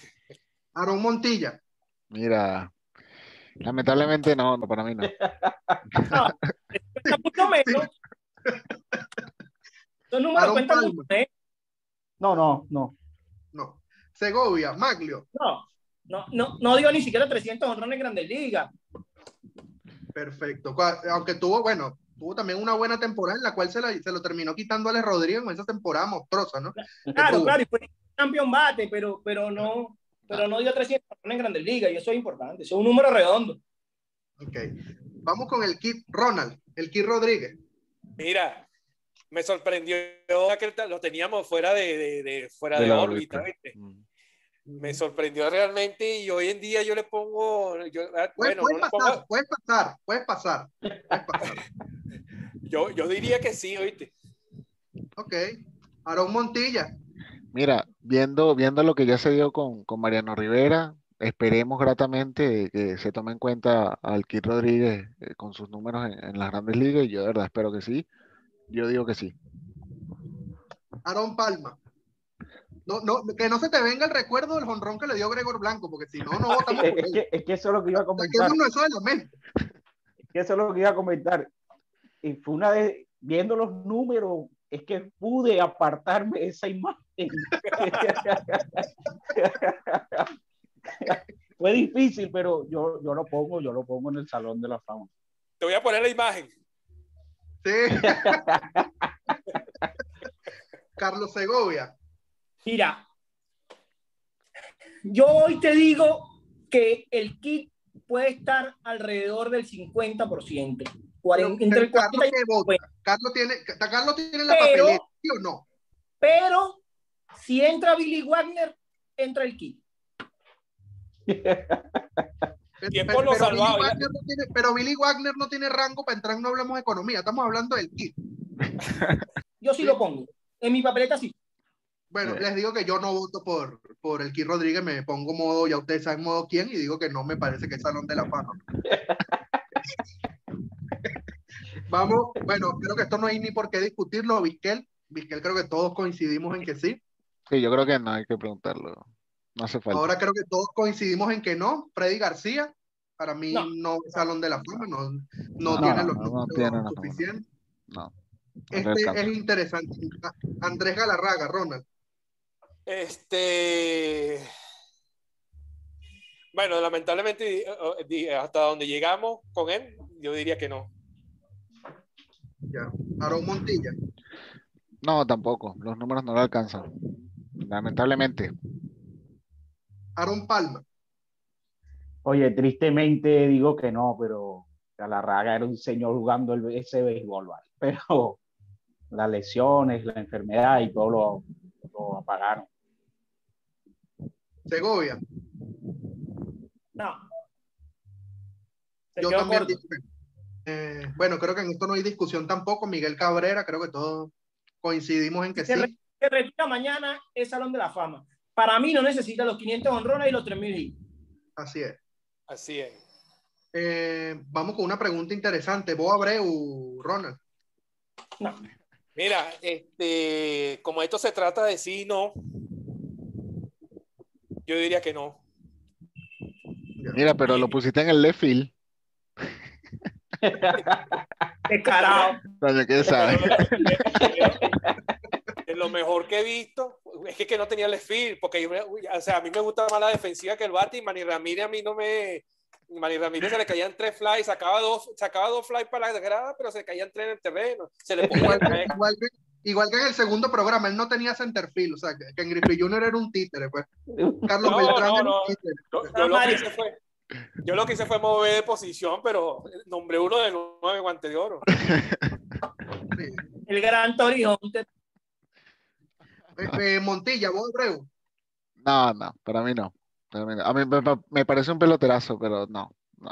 Speaker 2: Aarón Montilla.
Speaker 5: Mira, Lamentablemente no, no para mí no.
Speaker 3: no, (laughs) menos. ¿eh?
Speaker 6: No, no, no.
Speaker 2: No. Segovia, Maglio.
Speaker 3: No, no, no, no dio ni siquiera 300 honrones en Grandes Ligas.
Speaker 2: Perfecto. Aunque tuvo, bueno, tuvo también una buena temporada en la cual se, se lo terminó quitando a Ale Rodríguez en esa temporada monstruosa, ¿no?
Speaker 3: Claro, claro, y fue campeón bate, pero, pero no, pero no dio 300 en Grandes Ligas y eso es importante, eso es un número redondo.
Speaker 2: Ok, vamos con el kit Ronald, el kit Rodríguez.
Speaker 4: Mira, me sorprendió que lo teníamos fuera de, de, fuera de, órbita, mm. Me sorprendió realmente y hoy en día yo le pongo. Yo,
Speaker 2: ah, bueno, puedes, pasar, puedes pasar, puedes pasar,
Speaker 4: yo, yo diría que sí, oíste.
Speaker 2: Ok. Aarón Montilla.
Speaker 5: Mira, viendo, viendo lo que ya se dio con, Mariano Rivera, esperemos gratamente que se tome en cuenta al Kid Rodríguez eh, con sus números en, las grandes ligas y yo de verdad espero que sí. Yo digo que sí.
Speaker 2: Aaron Palma. No, no, que no se te venga el recuerdo del jonrón que le dio Gregor Blanco, porque si no, no votamos
Speaker 6: es, que, es que eso es lo que iba a comentar.
Speaker 2: Es eso,
Speaker 6: es que eso es lo que iba a comentar. Y fue una vez, viendo los números, es que pude apartarme de esa imagen. (laughs) Fue difícil, pero yo, yo lo pongo, yo lo pongo en el Salón de la Fama.
Speaker 4: Te voy a poner la imagen.
Speaker 2: Sí. (laughs) Carlos Segovia.
Speaker 3: Mira, Yo hoy te digo que el kit puede estar alrededor del 50%. Entre el
Speaker 2: Carlos, Carlos, tiene, Carlos tiene la papeleta, ¿sí o no?
Speaker 3: Pero si entra Billy Wagner, entra el kit.
Speaker 2: Tiempo lo pero, Billy Wagner no tiene, pero Billy Wagner no tiene rango para entrar, no hablamos de economía, estamos hablando del kit. (laughs)
Speaker 3: Yo sí, lo pongo. En mi papeleta sí.
Speaker 2: Bueno, les digo que yo no voto por, por el Kit Rodríguez, me pongo modo, ya ustedes saben modo quién, y digo que no me parece que es Salón de la Fama. (laughs) Vamos, bueno, creo que esto no hay ni por qué discutirlo, Vizquel. Vizquel creo que todos coincidimos en que sí.
Speaker 5: Sí, yo creo que no hay que preguntarlo. No hace falta.
Speaker 2: Ahora creo que todos coincidimos en que no. Freddy García, para mí no, es Salón de la Fama, no, no, tiene los números suficientes.
Speaker 5: No.
Speaker 2: Este es interesante. Andrés Galarraga, Ronald.
Speaker 4: Este. Bueno, lamentablemente, hasta donde llegamos con él, yo diría que no.
Speaker 2: Ya. Aaron Montilla.
Speaker 5: No, tampoco. Los números no lo alcanzan. Lamentablemente.
Speaker 2: Aaron Palma.
Speaker 6: Oye, tristemente digo que no, pero Galarraga era un señor jugando ese béisbol, (laughs) pero las lesiones, la enfermedad y todo lo, lo apagaron.
Speaker 2: Segovia.
Speaker 3: No.
Speaker 2: Yo también eh, bueno, creo que en esto no hay discusión tampoco. Miguel Cabrera, creo que todos coincidimos en que
Speaker 3: se
Speaker 2: sí.
Speaker 3: Se retira mañana es Salón de la Fama. Para mí no necesita los 500 honrones y los 3000
Speaker 2: Así es.
Speaker 4: Así es.
Speaker 2: Eh, vamos con una pregunta interesante. ¿Vos Abreu, Ronald?
Speaker 3: No.
Speaker 4: Mira, este, como esto se trata de sí no, yo diría que no.
Speaker 5: Mira, pero lo pusiste en el left field.
Speaker 3: ¡Qué carajo!
Speaker 5: ¿qué sabe?
Speaker 4: lo mejor que he visto es que, que no tenía el field, porque o sea, a mí me gusta más la defensiva que el bate y Manny Ramírez a mí no me... Manny Ramírez se le caían tres flies, sacaba dos, sacaba dos flies para la grada, pero se caían tres en el terreno. Se le
Speaker 2: igual, que, igual, que, en el segundo programa, él no tenía centerfield, o sea, que, en Griffey Jr. era un títere, pues. Carlos
Speaker 4: no, Beltrán no, no. Yo, lo que hice fue, yo lo que hice fue mover de posición, pero nombré uno de nueve guante de oro. (laughs)
Speaker 3: El gran Torrijón
Speaker 2: eh, eh, Montilla, vos, Abreu.
Speaker 5: No, no, para mí no. A mí me, parece un peloterazo, pero no, no.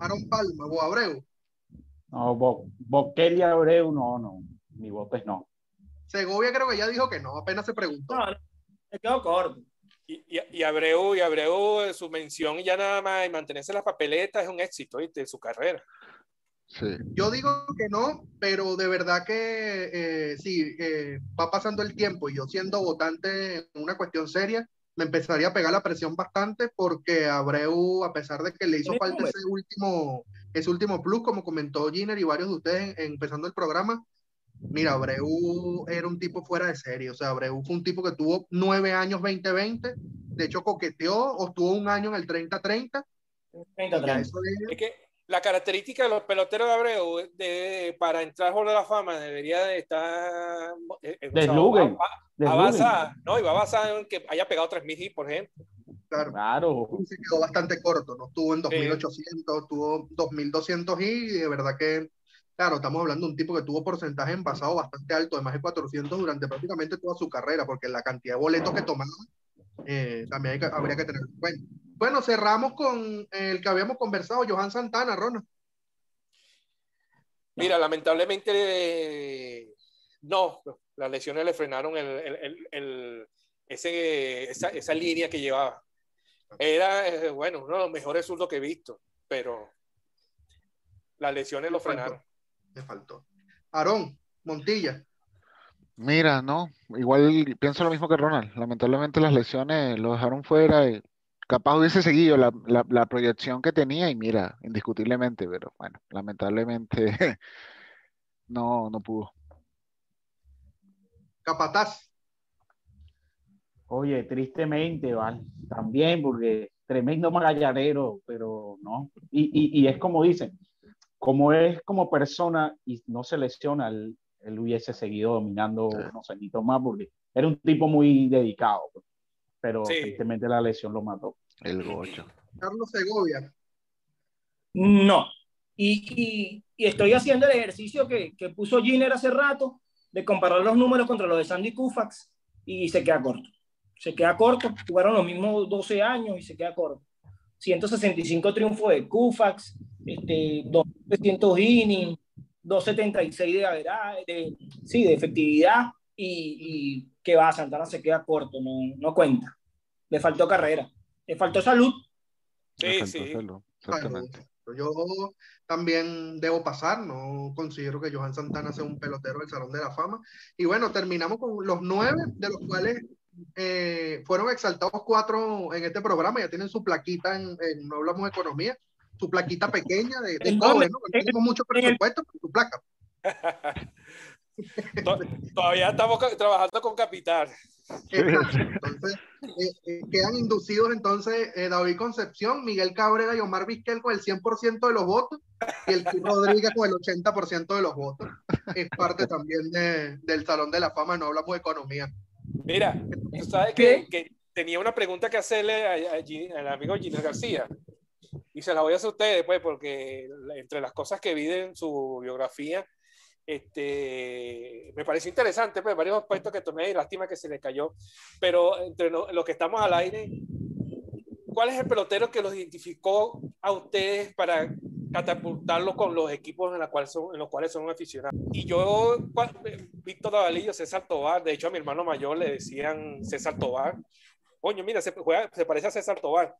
Speaker 2: Aaron Palma, vos, Abreu.
Speaker 6: No, y Abreu, no, no. Mi voto es no.
Speaker 2: Segovia creo que ya dijo que no, apenas se preguntó.
Speaker 3: No, me quedo corto.
Speaker 4: Y, y, Abreu, y Abreu, su mención ya nada más y mantenerse en las papeletas es un éxito de su carrera.
Speaker 2: Yo digo que no, pero de verdad que eh, sí, eh, va pasando el tiempo y yo siendo votante en una cuestión seria, me empezaría a pegar la presión bastante porque Abreu, a pesar de que le hizo falta ese último, ese último plus, como comentó Giner y varios de ustedes empezando el programa, mira, Abreu era un tipo fuera de serie, o sea, Abreu fue un tipo que tuvo nueve años 2020, de hecho coqueteó o estuvo un año en el 30-30.
Speaker 3: 30-30.
Speaker 4: Es que la característica de los peloteros de Abreu de, para entrar al de la Fama debería de estar
Speaker 6: eh, eh desluguen,
Speaker 4: avanzada, ¿no? Y va basada en que haya pegado 3.000 hits, por ejemplo.
Speaker 2: Claro. claro. Se quedó bastante corto, ¿no? Estuvo en 2.800, estuvo 2.200 y de verdad que, claro, estamos hablando de un tipo que tuvo porcentaje envasado bastante alto, de más de 400 durante prácticamente toda su carrera, porque la cantidad de boletos que tomaba eh, también habría que tener en cuenta. Bueno, cerramos con el que habíamos conversado, Johan Santana, Rona.
Speaker 4: Mira, lamentablemente no, las lesiones le frenaron el, ese, esa, línea que llevaba. Era, eh, bueno, uno de los mejores zurdos que he visto, pero las lesiones lo frenaron.
Speaker 2: Faltó. Aarón, Montilla.
Speaker 5: Mira, no, igual pienso lo mismo que Ronald. Lamentablemente las lesiones lo dejaron fuera y capaz hubiese seguido la, la, proyección que tenía y mira, indiscutiblemente, pero bueno, lamentablemente (laughs) no, no pudo.
Speaker 2: Capataz.
Speaker 6: Oye, tristemente, ¿vale? También porque tremendo magallanero, pero no. Y, y, y, es como dicen, como es como persona y no se lesiona, él, él hubiese seguido dominando unos añitos más porque era un tipo muy dedicado, pues. pero evidentemente la lesión lo mató.
Speaker 5: El gocho.
Speaker 2: Carlos Segovia.
Speaker 3: No. Y, y, estoy haciendo el ejercicio que, que puso Giner hace rato de comparar los números contra los de Sandy Koufax y se queda corto. Se queda corto, jugaron los mismos 12 años y se queda corto. 165 triunfos de Koufax, este, 200 innings, 276 de, de, sí, de efectividad y, y, que va, Santana se queda corto, no, no cuenta. Le faltó carrera, le faltó salud.
Speaker 4: Sí, sí.
Speaker 2: Yo también debo pasar, no considero que Johan Santana sea un pelotero del Salón de la Fama. Y bueno, terminamos con los nueve, de los cuales eh, fueron exaltados cuatro en este programa, ya tienen su plaquita en, No Hablamos de Economía, su plaquita pequeña de, de cobre, ¿no? tenemos mucho presupuesto, pero su placa. (laughs)
Speaker 4: Todavía estamos trabajando con capital.
Speaker 2: Entonces, eh, eh, quedan inducidos entonces eh, David Concepción, Miguel Cabrera y Omar Vizquel con el 100% de los votos y el Rodríguez con el 80% de los votos. Es parte también de, del Salón de la Fama, no hablamos de economía.
Speaker 4: Mira, tú sabes que, que, tenía una pregunta que hacerle al amigo Gino García y se la voy a hacer a ustedes, pues, porque entre las cosas que vi en su biografía, este, me parece interesante, pues, varios aspectos que tomé y lástima que se le cayó, pero entre los lo que estamos al aire, ¿cuál es el pelotero que los identificó a ustedes para catapultarlo con los equipos en, la cual son, en los cuales son aficionados? Y yo, Víctor Davalillo, César Tobar, de hecho a mi hermano mayor le decían César Tobar, coño, mira, se, se parece a César Tobar.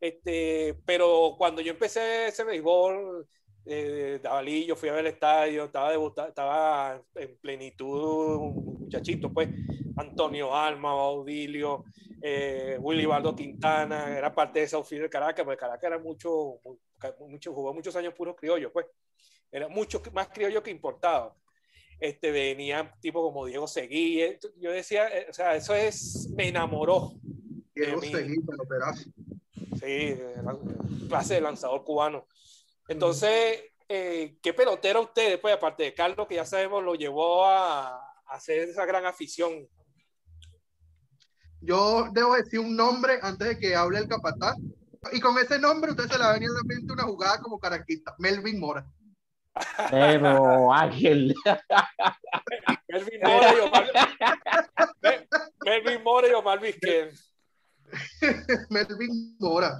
Speaker 4: Este, pero cuando yo empecé ese béisbol, eh, Davalillo, fui a ver el estadio, estaba, estaba en plenitud, un muchachito, pues, Antonio Alma, Baudilio, eh, Willy Baldo Quintana, era parte de esa oficina de Caracas, porque Caracas era mucho, mucho, jugó muchos años puros criollos, pues, era mucho más criollo que importado. Este, venía tipo como Diego Seguí, eh, yo decía, eh, o sea, eso es, me enamoró.
Speaker 2: Diego Seguí,
Speaker 4: Sí, clase de lanzador cubano. Entonces, eh, ¿qué pelotero usted, después, aparte de Carlos, que ya sabemos, lo llevó a, hacer esa gran afición?
Speaker 2: Yo debo decir un nombre antes de que hable el capataz. Y con ese nombre, usted se le va a venir a la mente una jugada como caraquista. Melvin Mora.
Speaker 6: Pero Ángel.
Speaker 4: Melvin Mora y Omar, (laughs) Melvin Mora y Omar (laughs)
Speaker 2: Melvin Mora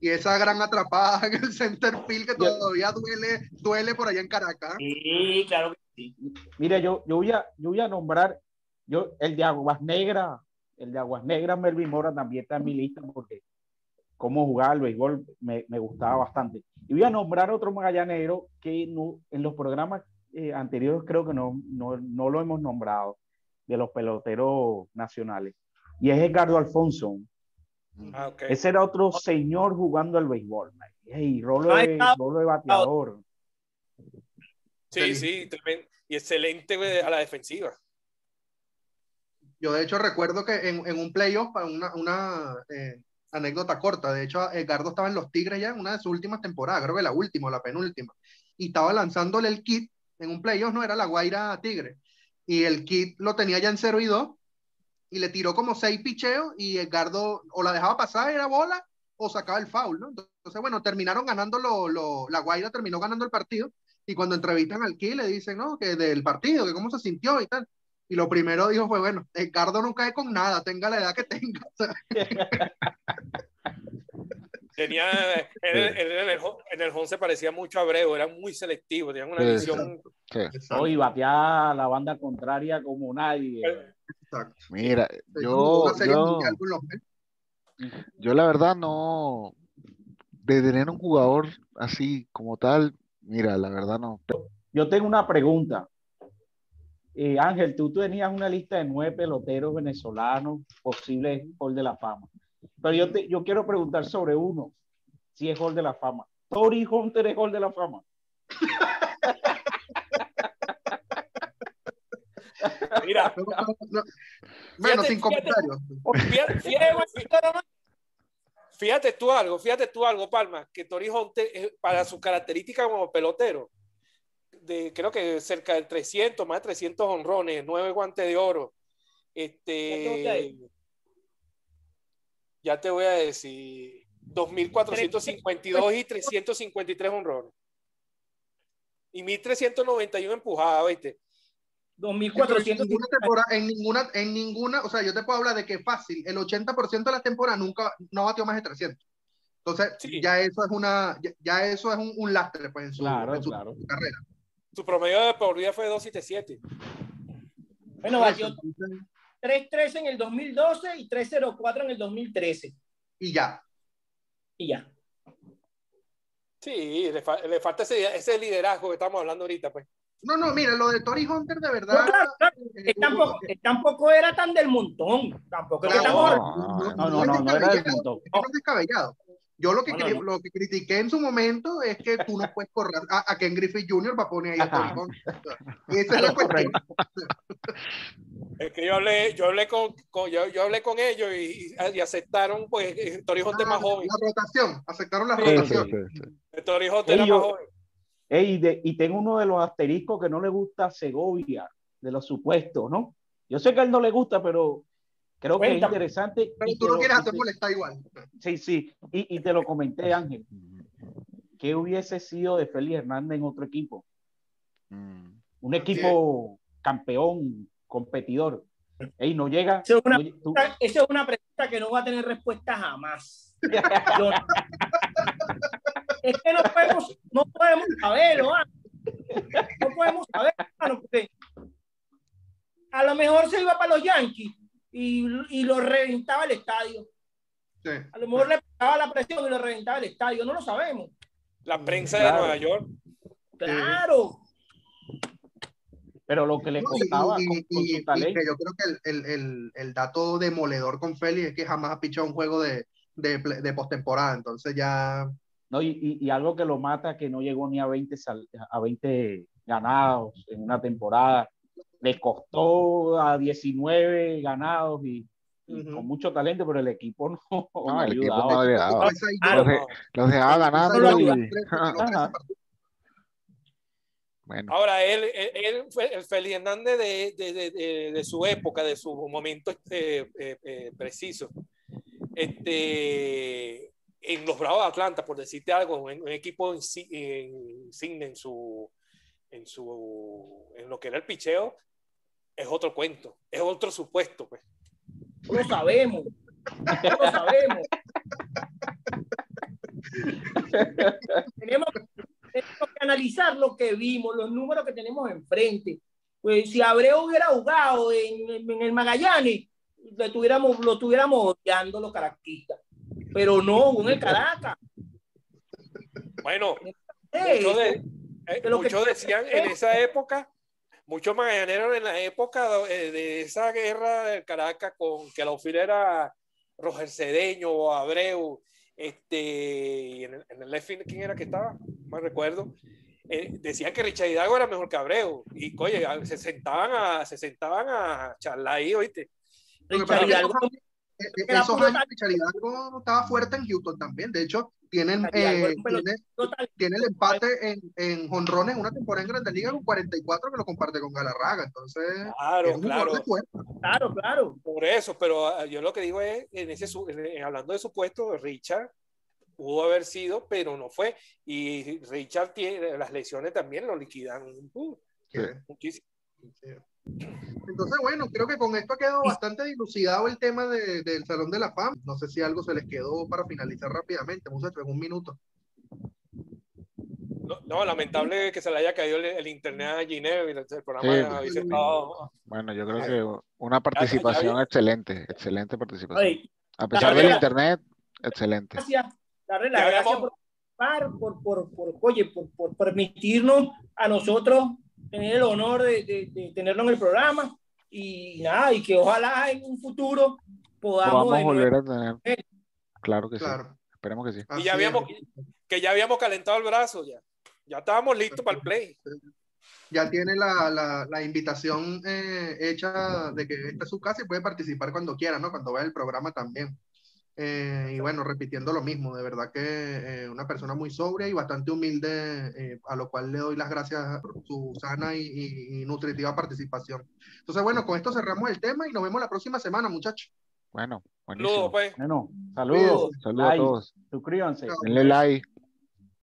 Speaker 2: y esa gran atrapada en el center field que todavía duele, duele por allá en Caracas.
Speaker 3: Sí, claro que sí.
Speaker 6: Mira, yo, yo, voy a, yo voy a nombrar yo, el de Aguas Negras, el de Aguas Negras, Melvin Mora también está en mi lista porque cómo jugaba el béisbol me, me gustaba bastante. Y voy a nombrar otro magallanero que no, en los programas eh, anteriores creo que no, no, no lo hemos nombrado, de los peloteros nacionales. Y es Edgardo Alfonso, Ah, Ese era otro señor jugando al béisbol. Y rolo de, rolo de bateador.
Speaker 4: Sí, sí, y excelente a la defensiva.
Speaker 2: Yo de hecho recuerdo que en, en un playoff, una, una eh, anécdota corta, de hecho Edgardo estaba en los Tigres ya en una de sus últimas temporadas, creo que la última o la penúltima, y estaba lanzándole el kit en un playoff, no era la Guaira Tigre, y el kit lo tenía ya en 0 y 2, y le tiró como seis picheos y Edgardo o la dejaba pasar, era bola, o sacaba el foul, ¿no? Entonces, bueno, terminaron ganando, lo, lo, la Guaira terminó ganando el partido y cuando entrevistan al Ki le dicen, ¿no? Que del partido, que cómo se sintió y tal. Y lo primero dijo fue, bueno, Edgardo no cae con nada, tenga la edad que tenga. (laughs)
Speaker 4: Tenía, en el, en, el, se parecía mucho a Abreu, era muy selectivo, tenían una visión.
Speaker 6: Hoy bateaba la banda contraria como nadie.
Speaker 5: Mira, yo, yo, la verdad no, de tener un jugador así como tal, mira, la verdad no.
Speaker 6: Yo tengo una pregunta. Eh, Ángel, tú, tenías una lista de nueve peloteros venezolanos posibles Hall de la Fama. Pero yo, te, yo quiero preguntar sobre uno, si es Hall de la Fama. Tori Hunter es Hall de la Fama. (laughs)
Speaker 4: Mira,
Speaker 2: bueno, sin comentarios.
Speaker 4: Fíjate, tú algo, fíjate tú algo, Palma, que Tori Hunter, para su característica como pelotero, de creo que cerca de 300, más de 300 honrones, 9 guantes de oro, Este, ya te voy a decir, 2.452 y 353 honrones. Y 1.391 empujadas, ¿viste?
Speaker 2: 2.400. En ninguna, en ninguna, o sea, yo te puedo hablar de que fácil, el 80% de la temporada nunca, no batió más de 300. Entonces, ya eso es una, ya, eso es un, lastre, pues, en su, carrera.
Speaker 4: Su promedio de por día fue 2.77.
Speaker 3: Bueno, batió 3.13 en el 2012 y 3.04 en el 2013.
Speaker 2: Y ya.
Speaker 3: Y ya.
Speaker 4: Sí, le, falta ese, ese liderazgo que estamos hablando ahorita, pues.
Speaker 2: No, no, mira, lo de Tori Hunter de verdad.
Speaker 3: Eh, tampoco, tampoco, era tan del montón. Tampoco era
Speaker 2: no, no, no, no, no, era del montón. No descabellado. Yo lo que, lo que critiqué en su momento es que tú no puedes correr a, Ken Griffith Jr. para poner ahí a Tori Hunter. Esa es la cuestión.
Speaker 4: Es que yo hablé, yo hablé con, con yo, yo, hablé con ellos y, y aceptaron, pues, eh, Tori Hunter ah, más joven.
Speaker 2: La rotación, aceptaron la rotación. Sí, sí,
Speaker 4: sí, Tori Hunter era más joven
Speaker 6: y tengo uno de los asteriscos que no le gusta a Segovia, de los supuestos, ¿no? Yo sé que a él no le gusta, pero creo que es interesante.
Speaker 2: Pero tú no quieres hacer molestar igual.
Speaker 6: Sí, sí, y, y, te lo comenté, Ángel. ¿Qué hubiese sido de Félix Hernández en otro equipo? Mm. Un equipo campeón, competidor. Ey, no llega.
Speaker 3: Esa es, una, es una pregunta que no va a tener respuesta jamás. (laughs) es que no podemos, no podemos saberlo, no podemos saber, porque a lo mejor se iba para los Yankees y, y lo reventaba el estadio. A lo mejor le pegaba la presión y lo reventaba el estadio, no lo sabemos.
Speaker 4: La prensa de Nueva York.
Speaker 3: Claro.
Speaker 6: Pero lo que le costaba con, su talento.
Speaker 2: yo creo que el, el, el, dato demoledor con Félix es que jamás ha pichado un juego de, de, de postemporada. Entonces ya
Speaker 6: ¿no? Y, y, algo que lo mata, que no llegó ni a 20, a 20 ganados en una temporada. Le costó a 19 ganados y, con mucho talento, pero el equipo no, (laughs)
Speaker 5: no el equipo no ayudaba. Los, dejaba ganando. Y...
Speaker 4: Bueno. Ahora, él, él, fue el Feli Hernández de, de, de, de, su época, de su momento este, eh, eh, preciso. Este, en los Bravos de Atlanta, por decirte algo, un equipo insignia en su, en su, en lo que era el picheo, es otro cuento, es otro supuesto, pues.
Speaker 3: Lo sabemos, lo sabemos. tenemos, que analizar lo que vimos, los números que tenemos enfrente. Pues si Abreu hubiera jugado en, en el Magallanes, lo tuviéramos, lo tuviéramos odiando los caractistas pero no, en el Caracas.
Speaker 4: Bueno, muchos, eh, decían en esa época, muchos magallaneros en la época de, esa guerra del Caracas con que la ofila era Roger Cedeño o Abreu, este, en el, en el ¿quién era que estaba? No me recuerdo. Eh, decían que Richard Hidalgo era mejor que Abreu y oye, se sentaban a, se sentaban a charlar ahí, oíste.
Speaker 2: Richard Hidalgo eh, eh, esos años Richard Hidalgo estaba fuerte en Houston también. De hecho, tienen, eh, tiene, el empate en, en jonrones en una temporada en Grande Liga con 44 que lo comparte con Galarraga. Entonces,
Speaker 4: claro, claro.
Speaker 3: claro, claro.
Speaker 4: Por eso, pero ah, yo lo que digo es, en ese, hablando de supuesto, Richard pudo haber sido, pero no fue. Y Richard tiene las lesiones también lo liquidan muchísimo.
Speaker 2: Entonces, bueno, creo que con esto ha quedado bastante dilucidado el tema de, del Salón de la Fama. No sé si algo se les quedó para finalizar rápidamente, muchachos, en un minuto.
Speaker 4: No, lamentable que se le haya caído el, internet a Ginebra y el programa sí,
Speaker 5: Bueno, yo creo que una participación excelente, excelente participación. a pesar del internet, excelente.
Speaker 3: Gracias, darle las gracias por, por, por, por, oye, por, por permitirnos a nosotros tener el honor de, de, tenerlo en el programa y nada, y que ojalá en un futuro podamos,
Speaker 5: volver a tener. Claro que sí. Esperemos que sí.
Speaker 4: Y ya habíamos, que ya habíamos calentado el brazo, ya. Ya estábamos listos para el play.
Speaker 2: Ya tiene la, la, la invitación eh, hecha de que esta es su casa y puede participar cuando quiera, ¿no? Cuando vea el programa también. Eh, y bueno, repitiendo lo mismo, de verdad que eh, una persona muy sobria y bastante humilde, eh, a lo cual le doy las gracias por su sana y, nutritiva participación. Entonces, bueno, con esto cerramos el tema y nos vemos la próxima semana, muchachos.
Speaker 5: Bueno, buenísimo.
Speaker 6: Pues. Bueno, saludos.
Speaker 5: Saludos a todos.
Speaker 6: Suscríbanse.
Speaker 5: Denle like.